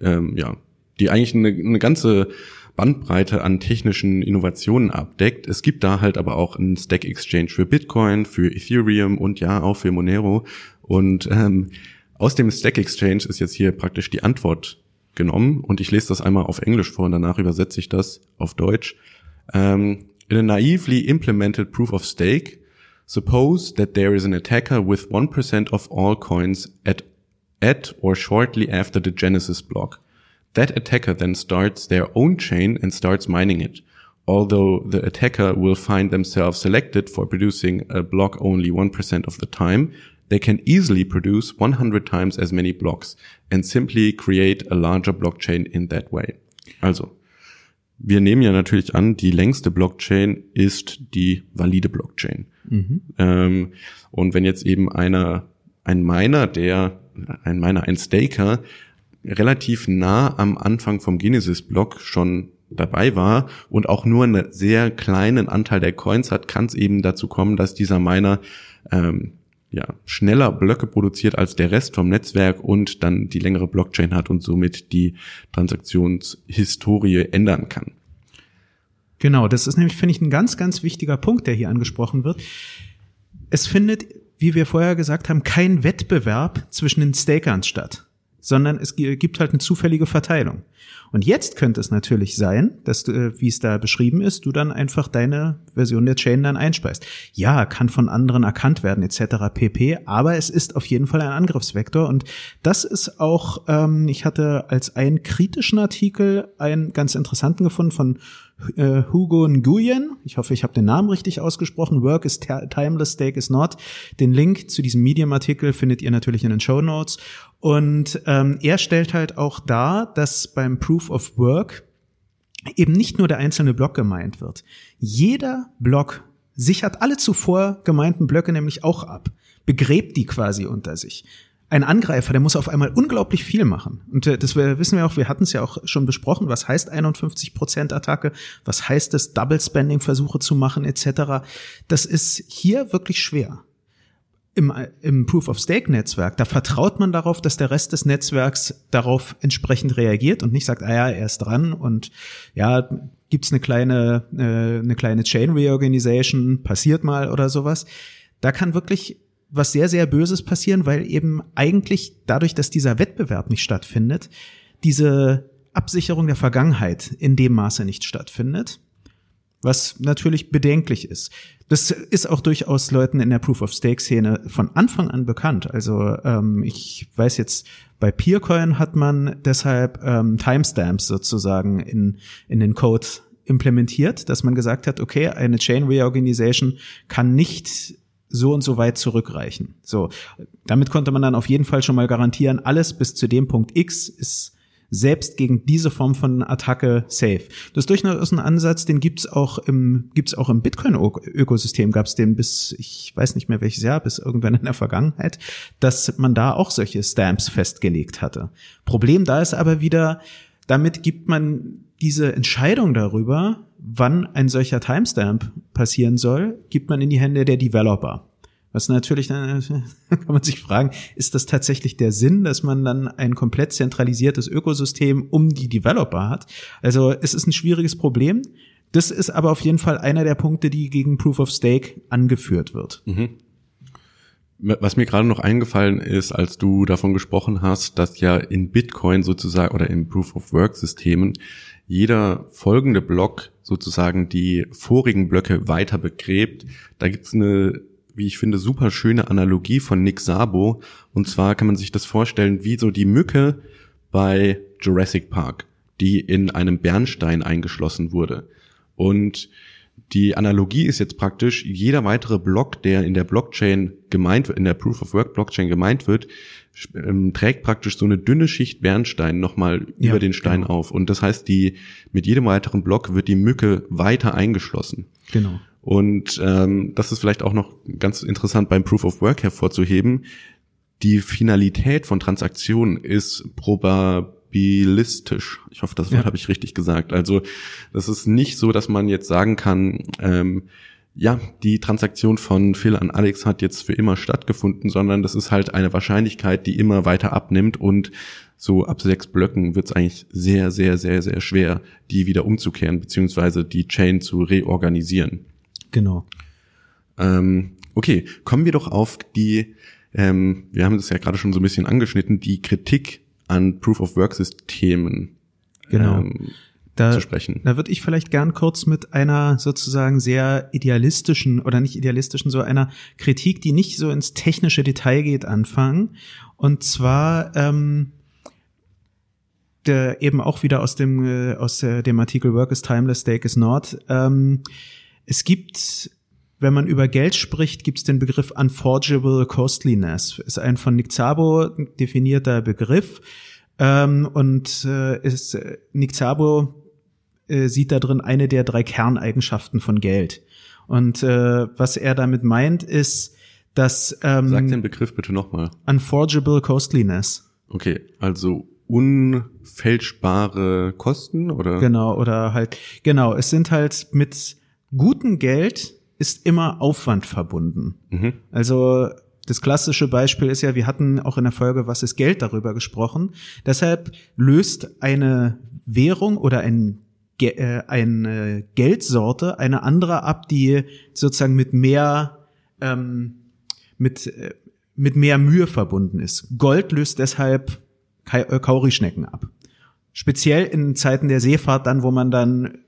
Speaker 1: ähm, ja, die eigentlich eine, eine ganze Bandbreite an technischen Innovationen abdeckt. Es gibt da halt aber auch einen Stack Exchange für Bitcoin, für Ethereum und ja auch für Monero. Und ähm, aus dem Stack Exchange ist jetzt hier praktisch die Antwort genommen und ich lese das einmal auf Englisch vor und danach übersetze ich das auf Deutsch. Um, in a naively implemented proof of stake, suppose that there is an attacker with 1% of all coins at, at or shortly after the genesis block. That attacker then starts their own chain and starts mining it. Although the attacker will find themselves selected for producing a block only 1% of the time, they can easily produce 100 times as many blocks and simply create a larger blockchain in that way. Also, wir nehmen ja natürlich an, die längste Blockchain ist die valide Blockchain. Mhm. Ähm, und wenn jetzt eben einer, ein Miner, der, ein Miner, ein Staker, relativ nah am Anfang vom Genesis-Block schon dabei war und auch nur einen sehr kleinen Anteil der Coins hat, kann es eben dazu kommen, dass dieser Miner ähm, ja, schneller Blöcke produziert als der Rest vom Netzwerk und dann die längere Blockchain hat und somit die Transaktionshistorie ändern kann.
Speaker 2: Genau, das ist nämlich, finde ich, ein ganz, ganz wichtiger Punkt, der hier angesprochen wird. Es findet, wie wir vorher gesagt haben, kein Wettbewerb zwischen den Stakern statt sondern es gibt halt eine zufällige Verteilung. Und jetzt könnte es natürlich sein, dass du, äh, wie es da beschrieben ist, du dann einfach deine Version der Chain dann einspeist. Ja, kann von anderen erkannt werden etc. pp. Aber es ist auf jeden Fall ein Angriffsvektor und das ist auch, ähm, ich hatte als einen kritischen Artikel einen ganz interessanten gefunden von äh, Hugo Nguyen. Ich hoffe, ich habe den Namen richtig ausgesprochen. Work is timeless, stake is not. Den Link zu diesem Medium-Artikel findet ihr natürlich in den Show Notes. Und ähm, er stellt halt auch dar, dass beim Proof of Work eben nicht nur der einzelne Block gemeint wird. Jeder Block sichert alle zuvor gemeinten Blöcke nämlich auch ab, begräbt die quasi unter sich. Ein Angreifer, der muss auf einmal unglaublich viel machen. Und äh, das wissen wir auch, wir hatten es ja auch schon besprochen, was heißt 51% Attacke, was heißt es, Double Spending Versuche zu machen etc. Das ist hier wirklich schwer im, im Proof-of-Stake-Netzwerk, da vertraut man darauf, dass der Rest des Netzwerks darauf entsprechend reagiert und nicht sagt, ah ja, er ist dran und ja, gibt's eine kleine, äh, eine kleine Chain Reorganization, passiert mal oder sowas. Da kann wirklich was sehr, sehr Böses passieren, weil eben eigentlich dadurch, dass dieser Wettbewerb nicht stattfindet, diese Absicherung der Vergangenheit in dem Maße nicht stattfindet. Was natürlich bedenklich ist. Das ist auch durchaus Leuten in der Proof-of-Stake-Szene von Anfang an bekannt. Also ähm, ich weiß jetzt, bei Peercoin hat man deshalb ähm, Timestamps sozusagen in, in den Code implementiert, dass man gesagt hat, okay, eine Chain Reorganization kann nicht so und so weit zurückreichen. So, damit konnte man dann auf jeden Fall schon mal garantieren, alles bis zu dem Punkt X ist selbst gegen diese Form von Attacke safe. Das ist durchaus ein Ansatz, den gibt's auch im gibt's auch im Bitcoin-Ökosystem, gab's den bis ich weiß nicht mehr welches Jahr, bis irgendwann in der Vergangenheit, dass man da auch solche Stamps festgelegt hatte. Problem da ist aber wieder, damit gibt man diese Entscheidung darüber, wann ein solcher Timestamp passieren soll, gibt man in die Hände der Developer. Was natürlich, dann kann man sich fragen, ist das tatsächlich der Sinn, dass man dann ein komplett zentralisiertes Ökosystem um die Developer hat? Also es ist ein schwieriges Problem. Das ist aber auf jeden Fall einer der Punkte, die gegen Proof of Stake angeführt wird. Mhm.
Speaker 1: Was mir gerade noch eingefallen ist, als du davon gesprochen hast, dass ja in Bitcoin sozusagen oder in Proof of Work Systemen jeder folgende Block sozusagen die vorigen Blöcke weiter begräbt. Da gibt's eine wie ich finde, super schöne Analogie von Nick Sabo. Und zwar kann man sich das vorstellen, wie so die Mücke bei Jurassic Park, die in einem Bernstein eingeschlossen wurde. Und die Analogie ist jetzt praktisch, jeder weitere Block, der in der Blockchain gemeint wird, in der Proof of Work Blockchain gemeint wird, ähm, trägt praktisch so eine dünne Schicht Bernstein nochmal ja, über den Stein genau. auf. Und das heißt, die, mit jedem weiteren Block wird die Mücke weiter eingeschlossen.
Speaker 2: Genau.
Speaker 1: Und ähm, das ist vielleicht auch noch ganz interessant beim Proof of Work hervorzuheben. Die Finalität von Transaktionen ist probabilistisch. Ich hoffe, das Wort ja. habe ich richtig gesagt. Also das ist nicht so, dass man jetzt sagen kann, ähm, ja, die Transaktion von Phil an Alex hat jetzt für immer stattgefunden, sondern das ist halt eine Wahrscheinlichkeit, die immer weiter abnimmt und so ab sechs Blöcken wird es eigentlich sehr, sehr, sehr, sehr schwer, die wieder umzukehren, beziehungsweise die Chain zu reorganisieren.
Speaker 2: Genau.
Speaker 1: Ähm, okay, kommen wir doch auf die, ähm, wir haben das ja gerade schon so ein bisschen angeschnitten, die Kritik an Proof-of-Work-Systemen
Speaker 2: genau. ähm, da, zu sprechen. Da würde ich vielleicht gern kurz mit einer sozusagen sehr idealistischen oder nicht idealistischen, so einer Kritik, die nicht so ins technische Detail geht, anfangen. Und zwar ähm, der eben auch wieder aus dem äh, aus der, dem Artikel Work is Timeless, Stake is Not. Ähm, es gibt, wenn man über Geld spricht, gibt es den Begriff Unforgeable Costliness. Ist ein von Nick Szabo definierter Begriff. Ähm, und äh, ist, äh, Nick Szabo äh, sieht da drin eine der drei Kerneigenschaften von Geld. Und äh, was er damit meint, ist, dass
Speaker 1: ähm, Sag den Begriff bitte nochmal.
Speaker 2: Unforgeable Costliness.
Speaker 1: Okay, also unfälschbare Kosten oder?
Speaker 2: Genau, oder halt, genau, es sind halt mit guten Geld ist immer Aufwand verbunden. Mhm. Also das klassische Beispiel ist ja, wir hatten auch in der Folge Was ist Geld darüber gesprochen. Deshalb löst eine Währung oder ein äh, eine Geldsorte eine andere ab, die sozusagen mit mehr ähm, mit äh, mit mehr Mühe verbunden ist. Gold löst deshalb äh, Kaurischnecken ab. Speziell in Zeiten der Seefahrt dann, wo man dann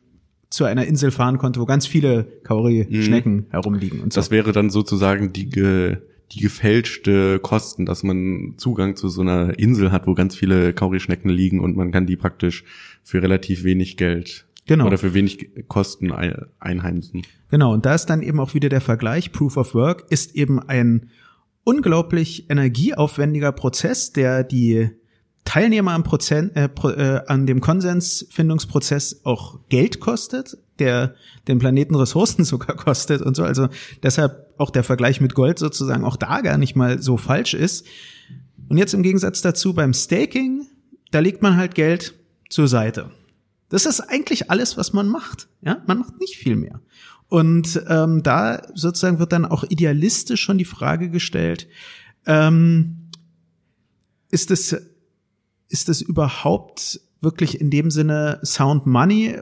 Speaker 2: zu einer Insel fahren konnte, wo ganz viele Kauri-Schnecken mhm. herumliegen. Und
Speaker 1: so. Das wäre dann sozusagen die, ge, die gefälschte Kosten, dass man Zugang zu so einer Insel hat, wo ganz viele Kauri-Schnecken liegen und man kann die praktisch für relativ wenig Geld Genau. Oder für wenig Kosten einheimsen.
Speaker 2: Genau, und da ist dann eben auch wieder der Vergleich. Proof of Work ist eben ein unglaublich energieaufwendiger Prozess, der die Teilnehmer am Prozent, äh, äh, an dem Konsensfindungsprozess auch Geld kostet, der den Planeten Ressourcen sogar kostet und so. Also deshalb auch der Vergleich mit Gold sozusagen auch da gar nicht mal so falsch ist. Und jetzt im Gegensatz dazu beim Staking, da legt man halt Geld zur Seite. Das ist eigentlich alles, was man macht. Ja, man macht nicht viel mehr. Und ähm, da sozusagen wird dann auch idealistisch schon die Frage gestellt: ähm, Ist es ist es überhaupt wirklich in dem Sinne Sound Money?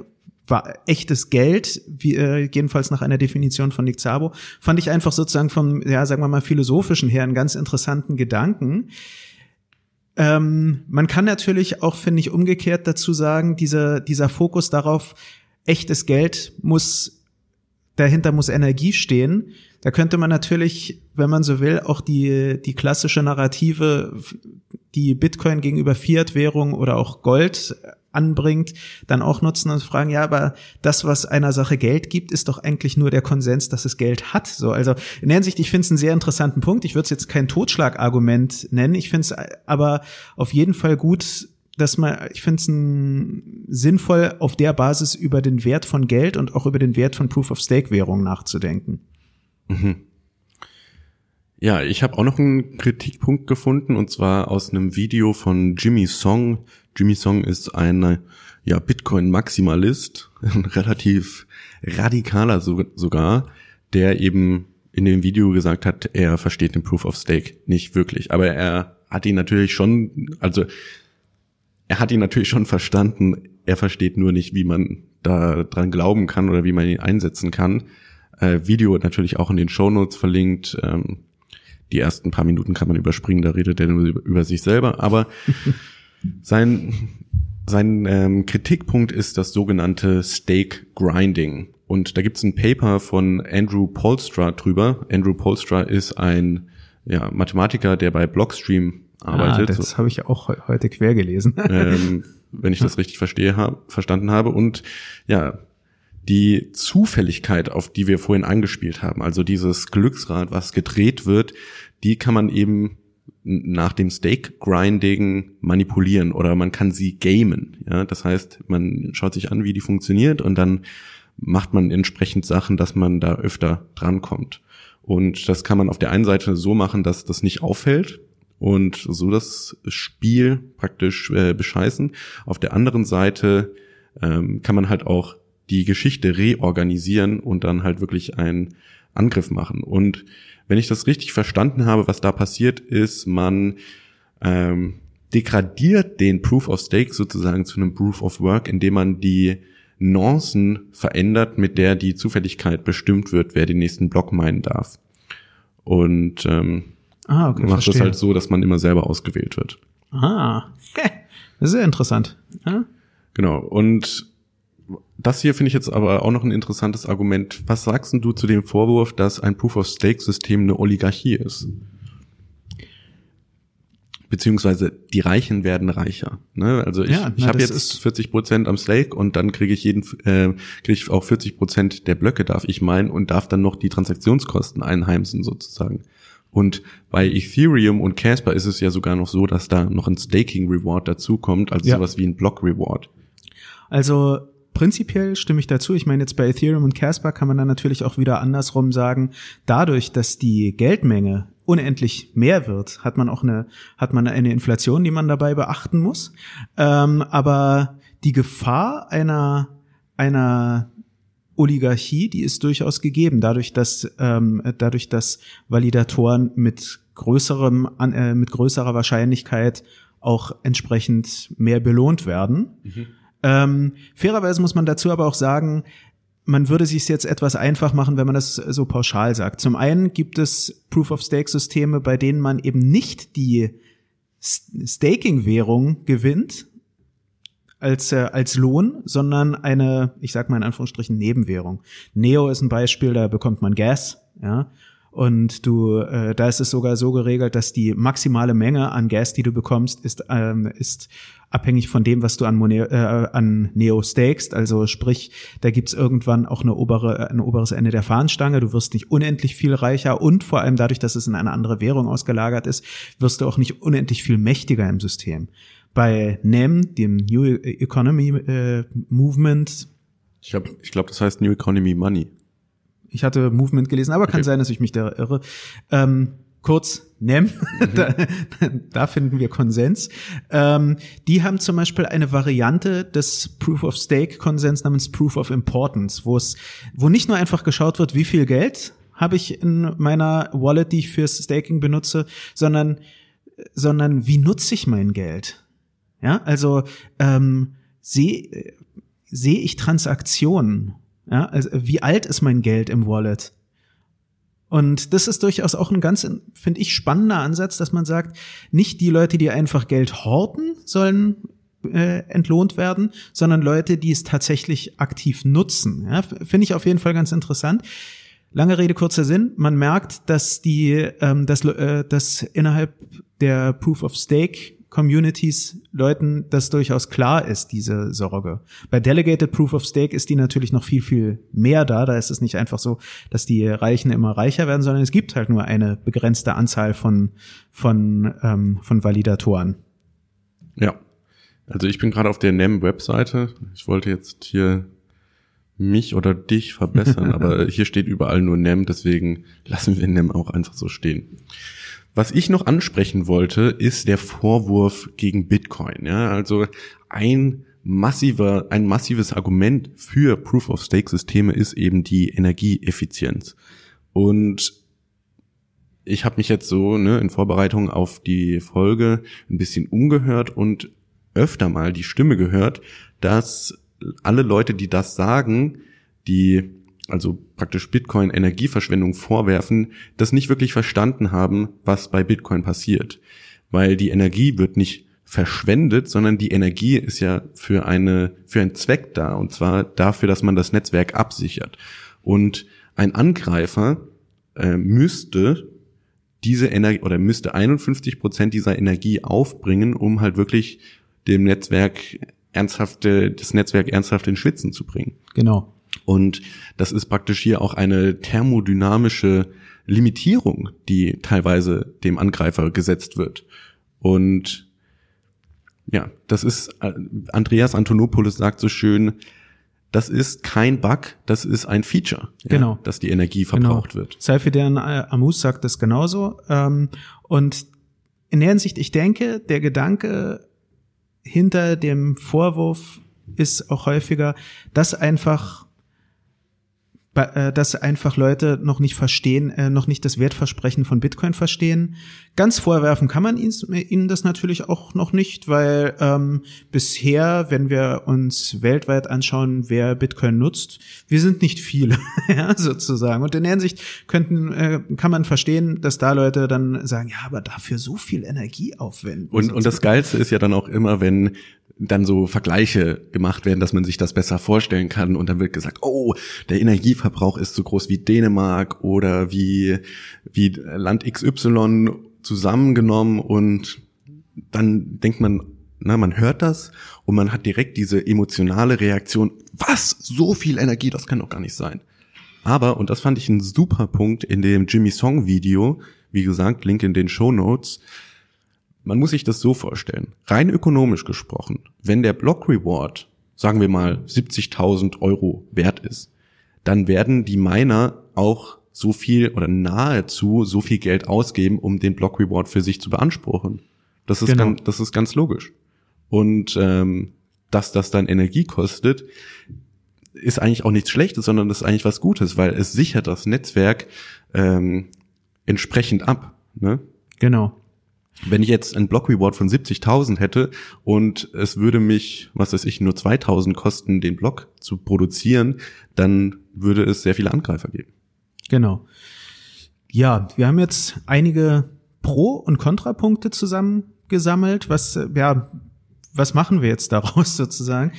Speaker 2: War echtes Geld, wie, äh, jedenfalls nach einer Definition von Nick Szabo, fand ich einfach sozusagen vom, ja, sagen wir mal, philosophischen her einen ganz interessanten Gedanken. Ähm, man kann natürlich auch, finde ich, umgekehrt dazu sagen, dieser, dieser Fokus darauf, echtes Geld muss dahinter muss Energie stehen. Da könnte man natürlich, wenn man so will, auch die, die klassische Narrative, die Bitcoin gegenüber Fiat-Währung oder auch Gold anbringt, dann auch nutzen und fragen, ja, aber das, was einer Sache Geld gibt, ist doch eigentlich nur der Konsens, dass es Geld hat. So, also in der Hinsicht, ich finde es einen sehr interessanten Punkt. Ich würde es jetzt kein Totschlagargument nennen. Ich finde es aber auf jeden Fall gut, dass man, ich finde es sinnvoll, auf der Basis über den Wert von Geld und auch über den Wert von Proof-of-Stake-Währung nachzudenken. Mhm.
Speaker 1: Ja, ich habe auch noch einen Kritikpunkt gefunden und zwar aus einem Video von Jimmy Song. Jimmy Song ist ein ja, Bitcoin-Maximalist, relativ radikaler so, sogar, der eben in dem Video gesagt hat, er versteht den Proof of Stake nicht wirklich. Aber er hat ihn natürlich schon, also er hat ihn natürlich schon verstanden, er versteht nur nicht, wie man da dran glauben kann oder wie man ihn einsetzen kann. Äh, Video natürlich auch in den Show Notes verlinkt. Ähm, die ersten paar Minuten kann man überspringen, da redet er nur über, über sich selber. Aber sein, sein ähm, Kritikpunkt ist das sogenannte Stake Grinding. Und da gibt's ein Paper von Andrew Polstra drüber. Andrew Polstra ist ein ja, Mathematiker, der bei Blockstream arbeitet.
Speaker 2: Ah, das habe ich auch heute quer gelesen.
Speaker 1: ähm, wenn ich das richtig verstehe, hab, verstanden habe. Und ja, die Zufälligkeit, auf die wir vorhin angespielt haben, also dieses Glücksrad, was gedreht wird, die kann man eben nach dem Stake Grinding manipulieren oder man kann sie gamen. Ja, das heißt, man schaut sich an, wie die funktioniert und dann macht man entsprechend Sachen, dass man da öfter drankommt. Und das kann man auf der einen Seite so machen, dass das nicht auffällt und so das Spiel praktisch äh, bescheißen. Auf der anderen Seite ähm, kann man halt auch die Geschichte reorganisieren und dann halt wirklich einen Angriff machen. Und wenn ich das richtig verstanden habe, was da passiert ist, man ähm, degradiert den Proof of Stake sozusagen zu einem Proof of Work, indem man die Nuancen verändert, mit der die Zufälligkeit bestimmt wird, wer den nächsten Block meinen darf. Und ähm, ah, okay, macht verstehe. das halt so, dass man immer selber ausgewählt wird.
Speaker 2: Ah, sehr interessant. Ja?
Speaker 1: Genau. Und das hier finde ich jetzt aber auch noch ein interessantes Argument. Was sagst du zu dem Vorwurf, dass ein Proof-of-Stake-System eine Oligarchie ist? Beziehungsweise die Reichen werden reicher. Ne? Also ich, ja, ich habe jetzt 40 Prozent am Stake und dann kriege ich jeden, äh, kriege ich auch 40 Prozent der Blöcke, darf ich meinen, und darf dann noch die Transaktionskosten einheimsen sozusagen. Und bei Ethereum und Casper ist es ja sogar noch so, dass da noch ein Staking Reward dazukommt, also ja. sowas wie ein Block Reward.
Speaker 2: Also prinzipiell stimme ich dazu. Ich meine, jetzt bei Ethereum und Casper kann man dann natürlich auch wieder andersrum sagen, dadurch, dass die Geldmenge unendlich mehr wird, hat man auch eine, hat man eine Inflation, die man dabei beachten muss. Ähm, aber die Gefahr einer, einer Oligarchie, die ist durchaus gegeben, dadurch, dass, ähm, dadurch, dass Validatoren mit größerem, äh, mit größerer Wahrscheinlichkeit auch entsprechend mehr belohnt werden. Mhm. Ähm, fairerweise muss man dazu aber auch sagen, man würde sich jetzt etwas einfach machen, wenn man das so pauschal sagt. Zum einen gibt es Proof-of-Stake-Systeme, bei denen man eben nicht die Staking-Währung gewinnt als, äh, als Lohn, sondern eine, ich sag mal in Anführungsstrichen, Nebenwährung. Neo ist ein Beispiel, da bekommt man Gas, ja. Und du, äh, da ist es sogar so geregelt, dass die maximale Menge an Gas, die du bekommst, ist, ähm, ist abhängig von dem, was du an, Moneo, äh, an Neo stakest. Also sprich, da gibt's irgendwann auch eine obere, ein oberes Ende der Fahnenstange. Du wirst nicht unendlich viel reicher und vor allem dadurch, dass es in eine andere Währung ausgelagert ist, wirst du auch nicht unendlich viel mächtiger im System. Bei NEM, dem New Economy äh, Movement,
Speaker 1: ich glaube, ich glaub, das heißt New Economy Money.
Speaker 2: Ich hatte Movement gelesen, aber okay. kann sein, dass ich mich da irre. Ähm, kurz NEM, mhm. da, da, finden wir Konsens. Ähm, die haben zum Beispiel eine Variante des Proof of Stake Konsens namens Proof of Importance, wo es, wo nicht nur einfach geschaut wird, wie viel Geld habe ich in meiner Wallet, die ich fürs Staking benutze, sondern, sondern wie nutze ich mein Geld? Ja, also ähm, sehe sehe ich Transaktionen? Ja, also wie alt ist mein Geld im Wallet? Und das ist durchaus auch ein ganz, finde ich, spannender Ansatz, dass man sagt, nicht die Leute, die einfach Geld horten, sollen äh, entlohnt werden, sondern Leute, die es tatsächlich aktiv nutzen. Ja, Finde ich auf jeden Fall ganz interessant. Lange Rede, kurzer Sinn. Man merkt, dass die, ähm, dass, äh, dass innerhalb der Proof of Stake Communities Leuten das durchaus klar ist, diese Sorge. Bei Delegated Proof of Stake ist die natürlich noch viel, viel mehr da. Da ist es nicht einfach so, dass die Reichen immer reicher werden, sondern es gibt halt nur eine begrenzte Anzahl von, von, ähm, von Validatoren.
Speaker 1: Ja. Also ich bin gerade auf der NEM-Webseite. Ich wollte jetzt hier mich oder dich verbessern, aber hier steht überall nur NEM, deswegen lassen wir NEM auch einfach so stehen. Was ich noch ansprechen wollte, ist der Vorwurf gegen Bitcoin. Ja, also ein massiver, ein massives Argument für Proof of Stake Systeme ist eben die Energieeffizienz. Und ich habe mich jetzt so ne, in Vorbereitung auf die Folge ein bisschen umgehört und öfter mal die Stimme gehört, dass alle Leute, die das sagen, die also praktisch Bitcoin Energieverschwendung vorwerfen, das nicht wirklich verstanden haben, was bei Bitcoin passiert. Weil die Energie wird nicht verschwendet, sondern die Energie ist ja für eine, für einen Zweck da, und zwar dafür, dass man das Netzwerk absichert. Und ein Angreifer äh, müsste diese Energie oder müsste 51 Prozent dieser Energie aufbringen, um halt wirklich dem Netzwerk ernsthafte, das Netzwerk ernsthaft in Schwitzen zu bringen.
Speaker 2: Genau.
Speaker 1: Und das ist praktisch hier auch eine thermodynamische Limitierung, die teilweise dem Angreifer gesetzt wird. Und ja, das ist, äh, Andreas Antonopoulos sagt so schön, das ist kein Bug, das ist ein Feature, ja,
Speaker 2: genau.
Speaker 1: dass die Energie verbraucht genau. wird.
Speaker 2: Seifidian äh, Amus sagt das genauso. Ähm, und in der Hinsicht, ich denke, der Gedanke hinter dem Vorwurf ist auch häufiger, dass einfach dass einfach Leute noch nicht verstehen, äh, noch nicht das Wertversprechen von Bitcoin verstehen. Ganz vorwerfen kann man ihnen das natürlich auch noch nicht, weil ähm, bisher, wenn wir uns weltweit anschauen, wer Bitcoin nutzt, wir sind nicht viele, ja, sozusagen. Und in der Hinsicht könnten, äh, kann man verstehen, dass da Leute dann sagen, ja, aber dafür so viel Energie aufwenden.
Speaker 1: Und, und das Geilste ist ja dann auch immer, wenn dann so Vergleiche gemacht werden, dass man sich das besser vorstellen kann. Und dann wird gesagt, oh, der Energieverbrauch ist so groß wie Dänemark oder wie, wie Land XY zusammengenommen. Und dann denkt man, na, man hört das und man hat direkt diese emotionale Reaktion, was, so viel Energie, das kann doch gar nicht sein. Aber, und das fand ich ein super Punkt in dem Jimmy Song Video, wie gesagt, Link in den Show Notes, man muss sich das so vorstellen. Rein ökonomisch gesprochen, wenn der Block Reward, sagen wir mal, 70.000 Euro wert ist, dann werden die Miner auch so viel oder nahezu so viel Geld ausgeben, um den Block Reward für sich zu beanspruchen. Das ist, genau. ganz, das ist ganz logisch. Und ähm, dass das dann Energie kostet, ist eigentlich auch nichts Schlechtes, sondern das ist eigentlich was Gutes, weil es sichert das Netzwerk ähm, entsprechend ab. Ne?
Speaker 2: Genau.
Speaker 1: Wenn ich jetzt einen Block Reward von 70.000 hätte und es würde mich, was weiß ich, nur 2.000 kosten, den Block zu produzieren, dann würde es sehr viele Angreifer geben.
Speaker 2: Genau. Ja, wir haben jetzt einige Pro- und Kontrapunkte zusammengesammelt. Was, ja, was machen wir jetzt daraus sozusagen?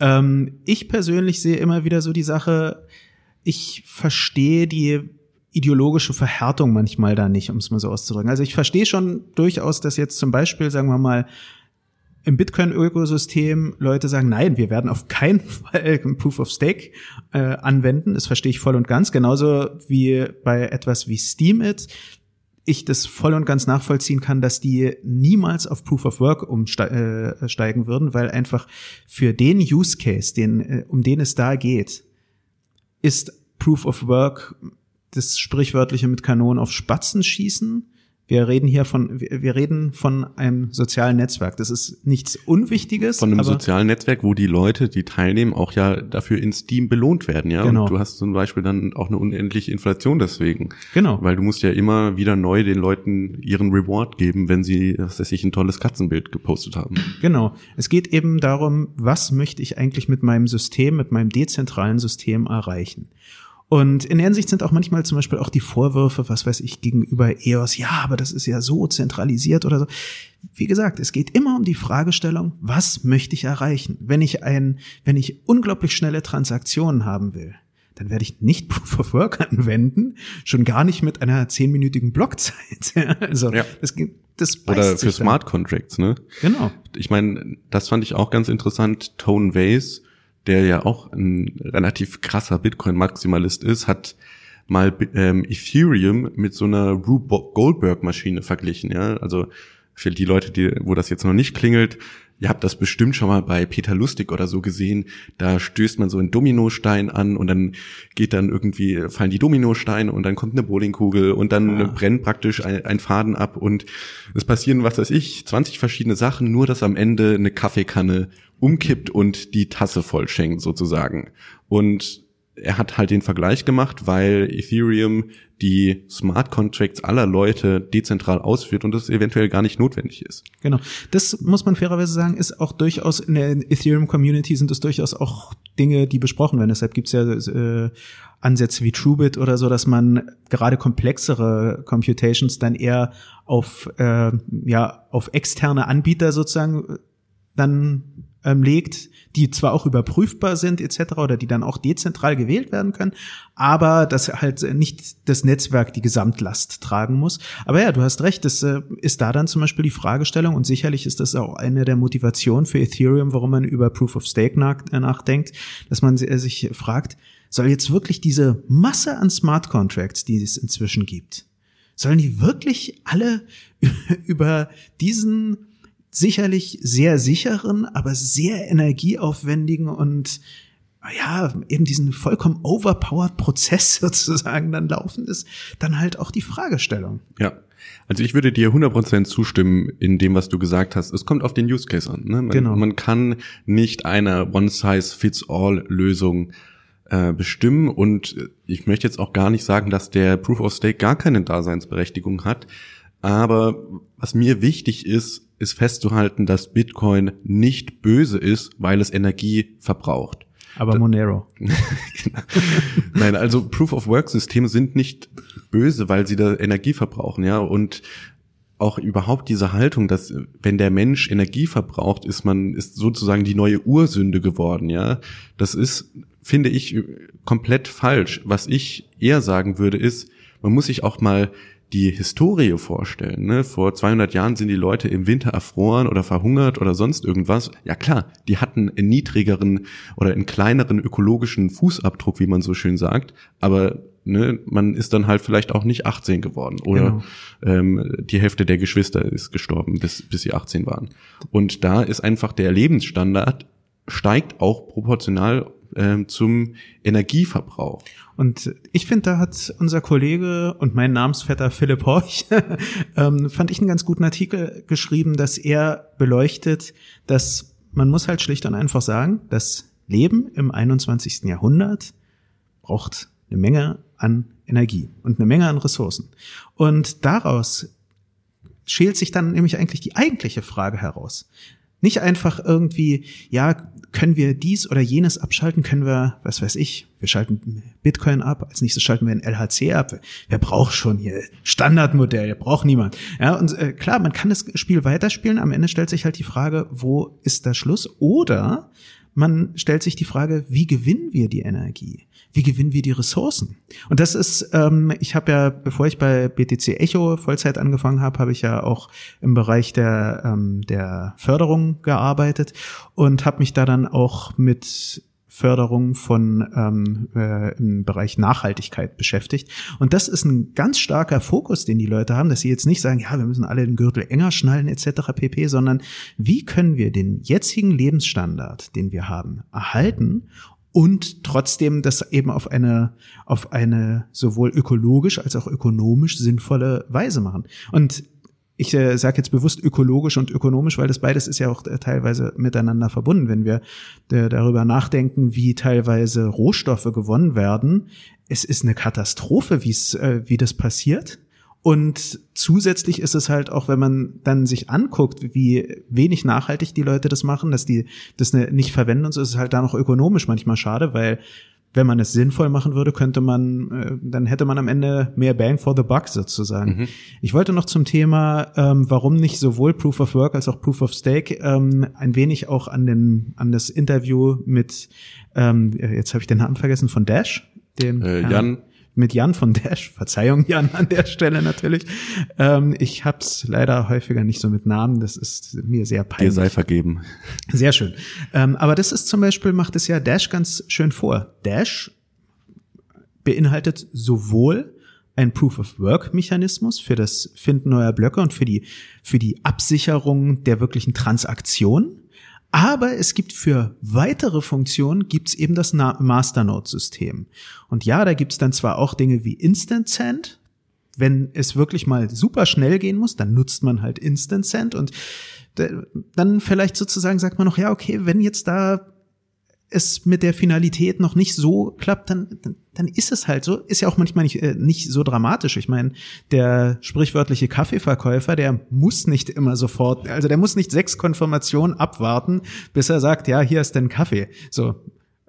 Speaker 2: Ähm, ich persönlich sehe immer wieder so die Sache, ich verstehe die ideologische Verhärtung manchmal da nicht, um es mal so auszudrücken. Also ich verstehe schon durchaus, dass jetzt zum Beispiel, sagen wir mal, im Bitcoin-Ökosystem Leute sagen, nein, wir werden auf keinen Fall Proof of Stake äh, anwenden. Das verstehe ich voll und ganz. Genauso wie bei etwas wie Steemit ich das voll und ganz nachvollziehen kann, dass die niemals auf Proof of Work umsteigen äh, würden, weil einfach für den Use Case, den, äh, um den es da geht, ist Proof of Work das sprichwörtliche mit Kanonen auf Spatzen schießen. Wir reden hier von, wir reden von einem sozialen Netzwerk. Das ist nichts Unwichtiges.
Speaker 1: Von einem sozialen Netzwerk, wo die Leute, die teilnehmen, auch ja dafür in Steam belohnt werden, ja. Genau. Und du hast zum Beispiel dann auch eine unendliche Inflation deswegen.
Speaker 2: Genau.
Speaker 1: Weil du musst ja immer wieder neu den Leuten ihren Reward geben, wenn sie, was weiß ich, ein tolles Katzenbild gepostet haben.
Speaker 2: Genau. Es geht eben darum, was möchte ich eigentlich mit meinem System, mit meinem dezentralen System erreichen? Und in der Hinsicht sind auch manchmal zum Beispiel auch die Vorwürfe, was weiß ich, gegenüber EOS, ja, aber das ist ja so zentralisiert oder so. Wie gesagt, es geht immer um die Fragestellung, was möchte ich erreichen? Wenn ich ein, wenn ich unglaublich schnelle Transaktionen haben will, dann werde ich nicht Proof of Work anwenden, schon gar nicht mit einer zehnminütigen Blockzeit. also
Speaker 1: Ja.
Speaker 2: das, das
Speaker 1: Oder für. Smart Contracts, ne?
Speaker 2: Genau.
Speaker 1: Ich meine, das fand ich auch ganz interessant. Tone Vase, der ja auch ein relativ krasser Bitcoin-Maximalist ist, hat mal ähm, Ethereum mit so einer Rube Goldberg-Maschine verglichen. Ja, also für die Leute, die, wo das jetzt noch nicht klingelt, ihr habt das bestimmt schon mal bei Peter Lustig oder so gesehen. Da stößt man so einen Dominostein an und dann geht dann irgendwie fallen die Dominosteine und dann kommt eine Bowlingkugel und dann
Speaker 2: Ah.
Speaker 1: brennt praktisch ein, ein Faden ab und es passieren, was weiß ich, 20 verschiedene Sachen, nur dass am Ende eine Kaffeekanne umkippt und die Tasse vollschenkt sozusagen. Und er hat halt den Vergleich gemacht, weil Ethereum die Smart Contracts aller Leute dezentral ausführt und das eventuell gar nicht notwendig ist.
Speaker 2: Genau. Das muss man fairerweise sagen, ist auch durchaus in der Ethereum-Community sind es durchaus auch Dinge, die besprochen werden. Deshalb gibt's ja äh, Ansätze wie TrueBit oder so, dass man gerade komplexere Computations dann eher auf äh, ja auf externe Anbieter sozusagen dann ähm, legt, die zwar auch überprüfbar sind etc. oder die dann auch dezentral gewählt werden können, aber dass halt nicht das Netzwerk die Gesamtlast tragen muss. Aber ja, du hast recht, das äh, ist da dann zum Beispiel die Fragestellung und sicherlich ist das auch eine der Motivationen für Ethereum, warum man über Proof of Stake nach, äh, nachdenkt, dass man si- sich fragt, soll jetzt wirklich diese Masse an Smart Contracts, die es inzwischen gibt, sollen die wirklich alle über diesen sicherlich sehr sicheren, aber sehr energieaufwendigen und ja, eben diesen vollkommen overpowered Prozess sozusagen dann laufen ist, dann halt auch die Fragestellung.
Speaker 1: Ja. Also ich würde dir 100% zustimmen in dem, was du gesagt hast. Es kommt auf den Use Case an. Ne? Man,
Speaker 2: Genau.
Speaker 1: man kann nicht eine One-Size-Fits-All-Lösung äh, bestimmen und ich möchte jetzt auch gar nicht sagen, dass der Proof of Stake gar keine Daseinsberechtigung hat. Aber was mir wichtig ist, ist festzuhalten, dass Bitcoin nicht böse ist, weil es Energie verbraucht.
Speaker 2: Aber Monero.
Speaker 1: Nein, also Proof of Work Systeme sind nicht böse, weil sie da Energie verbrauchen, ja, und auch überhaupt diese Haltung, dass wenn der Mensch Energie verbraucht, ist man ist sozusagen die neue Ursünde geworden, ja. Das ist finde ich komplett falsch. Was ich eher sagen würde ist, man muss sich auch mal die Historie vorstellen. Ne? Vor 200 Jahren sind die Leute im Winter erfroren oder verhungert oder sonst irgendwas. Ja klar, die hatten einen niedrigeren oder einen kleineren ökologischen Fußabdruck, wie man so schön sagt. Aber ne, man ist dann halt vielleicht auch nicht 18 geworden oder ähm, die Hälfte der Geschwister ist gestorben, bis, bis sie 18 waren. Und da ist einfach der Lebensstandard steigt auch proportional ähm, zum Energieverbrauch.
Speaker 2: Und ich finde, da hat unser Kollege und mein Namensvetter Philipp Horch, ähm, fand ich einen ganz guten Artikel geschrieben, dass er beleuchtet, dass man muss halt schlicht und einfach sagen, das Leben im 21. Jahrhundert braucht eine Menge an Energie und eine Menge an Ressourcen. Und daraus schält sich dann nämlich eigentlich die eigentliche Frage heraus. Nicht einfach irgendwie, ja, können wir dies oder jenes abschalten, können wir, was weiß ich, wir schalten Bitcoin ab, als nächstes schalten wir ein LHC ab. Wer braucht schon hier Standardmodell, braucht niemand. Ja, und äh, klar, man kann das Spiel weiterspielen, am Ende stellt sich halt die Frage, wo ist der Schluss? Oder man stellt sich die Frage, wie gewinnen wir die Energie? Wie gewinnen wir die Ressourcen? Und das ist, ähm, ich habe ja, bevor ich bei BTC Echo Vollzeit angefangen habe, habe ich ja auch im Bereich der, ähm, der Förderung gearbeitet und habe mich da dann auch mit Förderung von ähm, äh, im Bereich Nachhaltigkeit beschäftigt. Und das ist ein ganz starker Fokus, den die Leute haben, dass sie jetzt nicht sagen, ja, wir müssen alle den Gürtel enger schnallen etc. pp, sondern wie können wir den jetzigen Lebensstandard, den wir haben, erhalten und trotzdem das eben auf eine auf eine sowohl ökologisch als auch ökonomisch sinnvolle Weise machen. Und ich äh, sage jetzt bewusst ökologisch und ökonomisch, weil das beides ist ja auch äh, teilweise miteinander verbunden. Wenn wir äh, darüber nachdenken, wie teilweise Rohstoffe gewonnen werden, es ist eine Katastrophe, wie es äh, wie das passiert. Und zusätzlich ist es halt auch, wenn man dann sich anguckt, wie wenig nachhaltig die Leute das machen, dass die das ne- nicht verwenden und so, ist es halt da noch ökonomisch manchmal schade, weil wenn man es sinnvoll machen würde, könnte man, äh, dann hätte man am Ende mehr Bang for the Buck sozusagen. Mhm. Ich wollte noch zum Thema, ähm, warum nicht sowohl Proof of Work als auch Proof of Stake, ähm, ein wenig auch an den, an das Interview mit, ähm, jetzt habe ich den Namen vergessen von Dash, dem
Speaker 1: äh, Jan
Speaker 2: mit Jan von Dash. Verzeihung, Jan, an der Stelle natürlich. Ähm, ich hab's leider häufiger nicht so mit Namen. Das ist mir sehr peinlich.
Speaker 1: Dir sei vergeben.
Speaker 2: Sehr schön. Ähm, aber das ist zum Beispiel, macht es ja Dash ganz schön vor. Dash beinhaltet sowohl ein Proof-of-Work-Mechanismus für das Finden neuer Blöcke und für die, für die Absicherung der wirklichen Transaktion aber es gibt für weitere Funktionen gibt's eben das Masternode-System. Und ja, da gibt's dann zwar auch Dinge wie Instant Send. Wenn es wirklich mal super schnell gehen muss, dann nutzt man halt Instant Send und dann vielleicht sozusagen sagt man noch, ja, okay, wenn jetzt da es mit der Finalität noch nicht so klappt, dann, dann, dann ist es halt so. Ist ja auch manchmal nicht, äh, nicht so dramatisch. Ich meine, der sprichwörtliche Kaffeeverkäufer, der muss nicht immer sofort, also der muss nicht sechs Konfirmationen abwarten, bis er sagt, ja, hier ist dein Kaffee. So.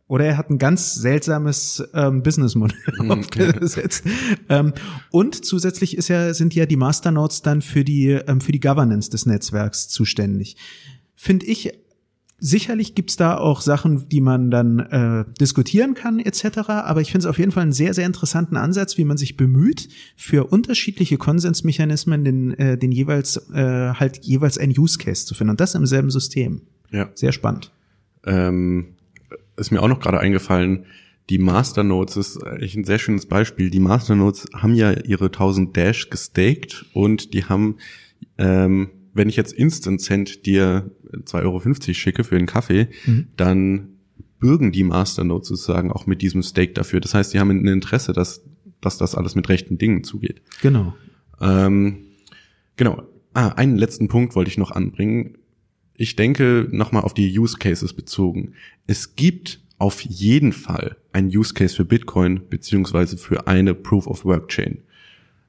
Speaker 2: Oder er hat ein ganz seltsames ähm, Businessmodell mhm, aufgesetzt. ähm, und zusätzlich ist ja, sind ja die Masternodes dann für die, ähm, für die Governance des Netzwerks zuständig. Finde ich Sicherlich gibt's da auch Sachen, die man dann äh, diskutieren kann etc. Aber ich finde es auf jeden Fall einen sehr, sehr interessanten Ansatz, wie man sich bemüht, für unterschiedliche Konsensmechanismen den, äh, den jeweils äh, halt jeweils ein Use Case zu finden und das im selben System.
Speaker 1: Ja.
Speaker 2: Sehr spannend.
Speaker 1: Ähm, ist mir auch noch gerade eingefallen, die Masternodes ist eigentlich ein sehr schönes Beispiel. Die Masternodes haben ja ihre 1000 Dash gestaked und die haben ähm, wenn ich jetzt Instant Cent dir 2,50 Euro schicke für einen Kaffee, mhm. dann bürgen die Masternodes sozusagen auch mit diesem Stake dafür. Das heißt, die haben ein Interesse, dass, dass das alles mit rechten Dingen zugeht.
Speaker 2: Genau.
Speaker 1: Ähm, genau. Ah, einen letzten Punkt wollte ich noch anbringen. Ich denke nochmal auf die Use Cases bezogen. Es gibt auf jeden Fall ein Use Case für Bitcoin beziehungsweise für eine Proof of Work Chain.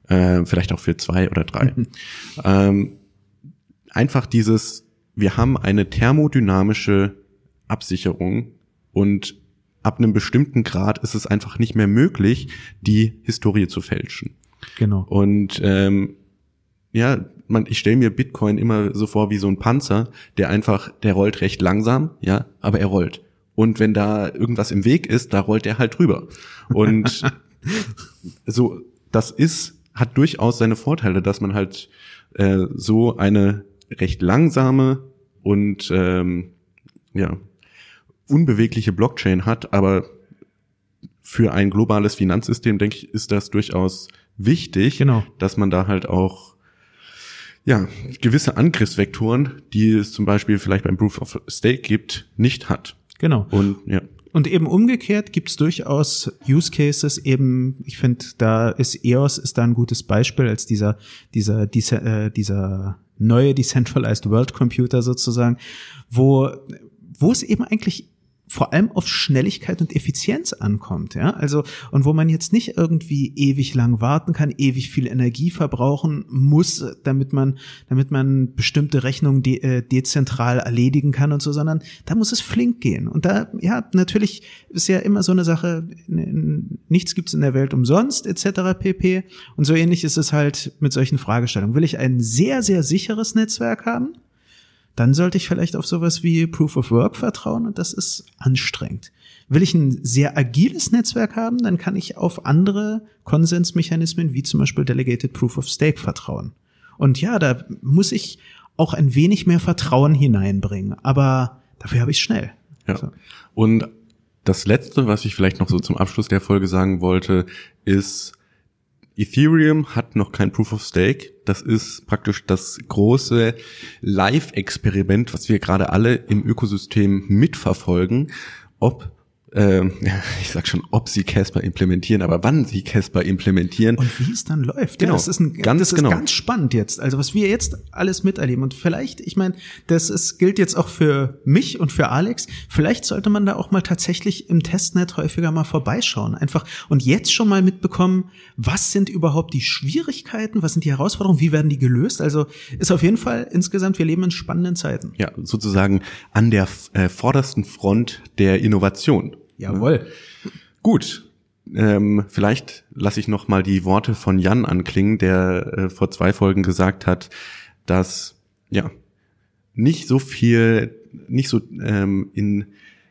Speaker 1: Äh, vielleicht auch für zwei oder drei. ähm, einfach dieses, wir haben eine thermodynamische Absicherung und ab einem bestimmten Grad ist es einfach nicht mehr möglich, die Historie zu fälschen.
Speaker 2: Genau.
Speaker 1: Und ähm, ja, man, ich stelle mir Bitcoin immer so vor wie so ein Panzer, der einfach, der rollt recht langsam, ja, aber er rollt. Und wenn da irgendwas im Weg ist, da rollt er halt drüber. Und so, das ist, hat durchaus seine Vorteile, dass man halt äh, so eine recht langsame und ähm, ja unbewegliche Blockchain hat, aber für ein globales Finanzsystem, denke ich, ist das durchaus wichtig,
Speaker 2: genau.
Speaker 1: dass man da halt auch ja, gewisse Angriffsvektoren, die es zum Beispiel vielleicht beim Proof of Stake gibt, nicht hat.
Speaker 2: Genau.
Speaker 1: Und ja.
Speaker 2: Und eben umgekehrt gibt es durchaus Use Cases. Eben, ich finde, da ist EOS ist da ein gutes Beispiel als dieser dieser dieser, äh, dieser neue Decentralized World Computer sozusagen, wo, wo es eben eigentlich vor allem auf Schnelligkeit und Effizienz ankommt, ja. Also, und wo man jetzt nicht irgendwie ewig lang warten kann, ewig viel Energie verbrauchen muss, damit man, damit man bestimmte Rechnungen de äh, dezentral erledigen kann und so, sondern da muss es flink gehen. Und da, ja, natürlich ist ja immer so eine Sache, nichts gibt's in der Welt umsonst, etc. pp. Und so ähnlich ist es halt mit solchen Fragestellungen. Will ich ein sehr, sehr sicheres Netzwerk haben? Dann sollte ich vielleicht auf sowas wie Proof of Work vertrauen und das ist anstrengend. Will ich ein sehr agiles Netzwerk haben, dann kann ich auf andere Konsensmechanismen wie zum Beispiel Delegated Proof of Stake vertrauen. Und ja, da muss ich auch ein wenig mehr Vertrauen hineinbringen, aber dafür habe ich schnell.
Speaker 1: Ja. So. Und das letzte, was ich vielleicht noch so zum Abschluss der Folge sagen wollte, ist, Ethereum hat noch kein Proof of Stake. Das ist praktisch das große Live-Experiment, was wir gerade alle im Ökosystem mitverfolgen, ob äh, ich sag schon, ob sie Casper implementieren, aber wann sie Casper implementieren.
Speaker 2: Und wie es dann läuft.
Speaker 1: Genau.
Speaker 2: Ja, das ist, ein, ganz, das ist genau. ganz spannend jetzt. Also was wir jetzt alles miterleben. Und vielleicht, ich meine, das ist, gilt jetzt auch für mich und für Alex. Vielleicht sollte man da auch mal tatsächlich im Testnet häufiger mal vorbeischauen. Einfach und jetzt schon mal mitbekommen, was sind überhaupt die Schwierigkeiten, was sind die Herausforderungen, wie werden die gelöst. Also ist auf jeden Fall insgesamt, wir leben in spannenden Zeiten.
Speaker 1: Ja, sozusagen an der äh, vordersten Front der Innovation.
Speaker 2: Jawohl.
Speaker 1: Gut. Ähm, vielleicht lasse ich noch mal die Worte von Jan anklingen, der äh, vor zwei Folgen gesagt hat, dass ja nicht so viel, nicht so ähm, in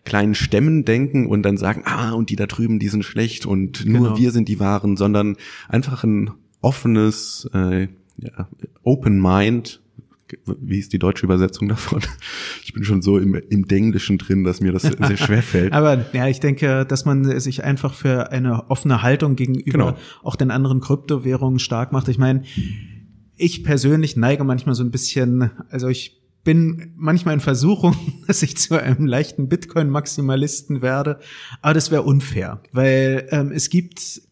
Speaker 1: kleinen Stämmen denken und dann sagen, ah, und die da drüben, die sind schlecht und nur
Speaker 2: Genau.
Speaker 1: wir sind die Wahren, sondern einfach ein offenes, äh, ja, Open Mind. Wie ist die deutsche Übersetzung davon? Ich bin schon so im, im Denglischen drin, dass mir das sehr schwer fällt.
Speaker 2: Aber ja, ich denke, dass man sich einfach für eine offene Haltung gegenüber
Speaker 1: Genau.
Speaker 2: auch den anderen Kryptowährungen stark macht. Ich meine, ich persönlich neige manchmal so ein bisschen, also ich bin manchmal in Versuchung, dass ich zu einem leichten Bitcoin-Maximalisten werde, aber das wäre unfair, weil ähm, es gibt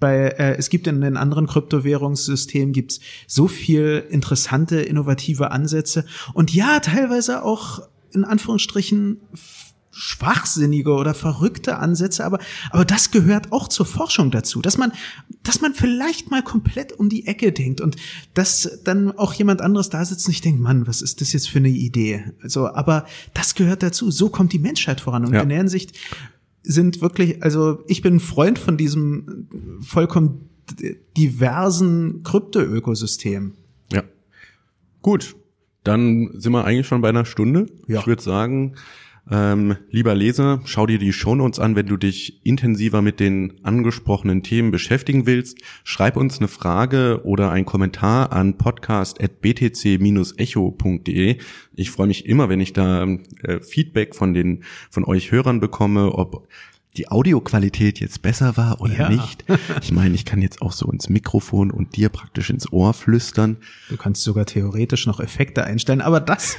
Speaker 2: bei äh, es gibt in den anderen Kryptowährungssystemen gibt's so viel interessante innovative Ansätze und ja teilweise auch in Anführungsstrichen schwachsinnige oder verrückte Ansätze, aber aber das gehört auch zur Forschung dazu, dass man dass man vielleicht mal komplett um die Ecke denkt und dass dann auch jemand anderes da sitzt und ich denke, Mann, was ist das jetzt für eine Idee? Also, aber das gehört dazu. So kommt die Menschheit voran und
Speaker 1: Ja.
Speaker 2: in der Hinsicht sind wirklich, also ich bin ein Freund von diesem vollkommen diversen Krypto-Ökosystem.
Speaker 1: Ja. Gut, dann sind wir eigentlich schon bei einer Stunde.
Speaker 2: Ja.
Speaker 1: Ich würde sagen, ähm, lieber Leser, schau dir die Shownotes an, wenn du dich intensiver mit den angesprochenen Themen beschäftigen willst. Schreib uns eine Frage oder einen Kommentar an podcast.btc-echo.de. Ich freue mich immer, wenn ich da äh, Feedback von den von euch Hörern bekomme, ob die Audioqualität jetzt besser war oder
Speaker 2: Ja.
Speaker 1: nicht. Ich meine, ich kann jetzt auch so ins Mikrofon und dir praktisch ins Ohr flüstern.
Speaker 2: Du kannst sogar theoretisch noch Effekte einstellen, aber das,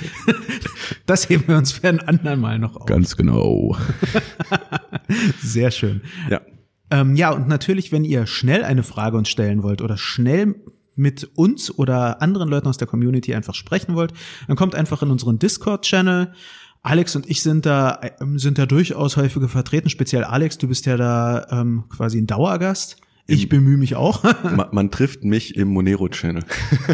Speaker 2: das heben wir uns für ein andermal noch auf.
Speaker 1: Ganz genau.
Speaker 2: Sehr schön.
Speaker 1: Ja.
Speaker 2: Ähm, ja, und natürlich, wenn ihr schnell eine Frage uns stellen wollt oder schnell mit uns oder anderen Leuten aus der Community einfach sprechen wollt, dann kommt einfach in unseren Discord-Channel. Alex und ich sind da, ähm, sind da durchaus häufiger vertreten. Speziell Alex, du bist ja da ähm, quasi ein Dauergast. Ich bemühe mich auch.
Speaker 1: Man, man trifft mich im Monero-Channel.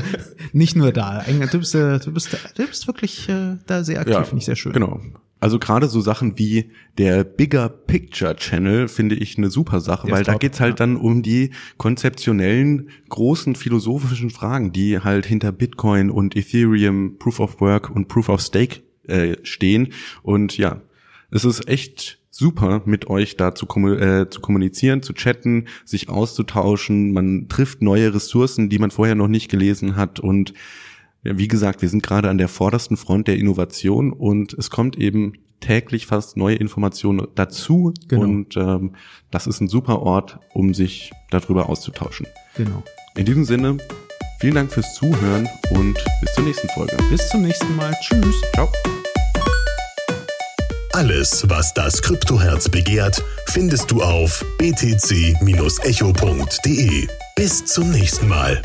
Speaker 2: Nicht nur da. Du bist, äh, du bist, du bist wirklich äh, da sehr aktiv, finde ich sehr schön.
Speaker 1: Genau. Also gerade so Sachen wie der Bigger Picture Channel finde ich eine super Sache,
Speaker 2: Der
Speaker 1: weil da geht's halt
Speaker 2: ja.
Speaker 1: dann um die konzeptionellen, großen philosophischen Fragen, die halt hinter Bitcoin und Ethereum, Proof of Work und Proof of Stake äh, stehen. Und ja, es ist echt super, mit euch da zu, äh, zu kommunizieren, zu chatten, sich auszutauschen. Man trifft neue Ressourcen, die man vorher noch nicht gelesen hat und wie gesagt, wir sind gerade an der vordersten Front der Innovation und es kommt eben täglich fast neue Informationen dazu
Speaker 2: Genau.
Speaker 1: und ähm, das ist ein super Ort, um sich darüber auszutauschen.
Speaker 2: Genau.
Speaker 1: In diesem Sinne, vielen Dank fürs Zuhören und bis zur nächsten Folge.
Speaker 2: Bis zum nächsten Mal. Tschüss.
Speaker 1: Ciao.
Speaker 3: Alles, was das Kryptoherz begehrt, findest du auf btc-echo.de. Bis zum nächsten Mal.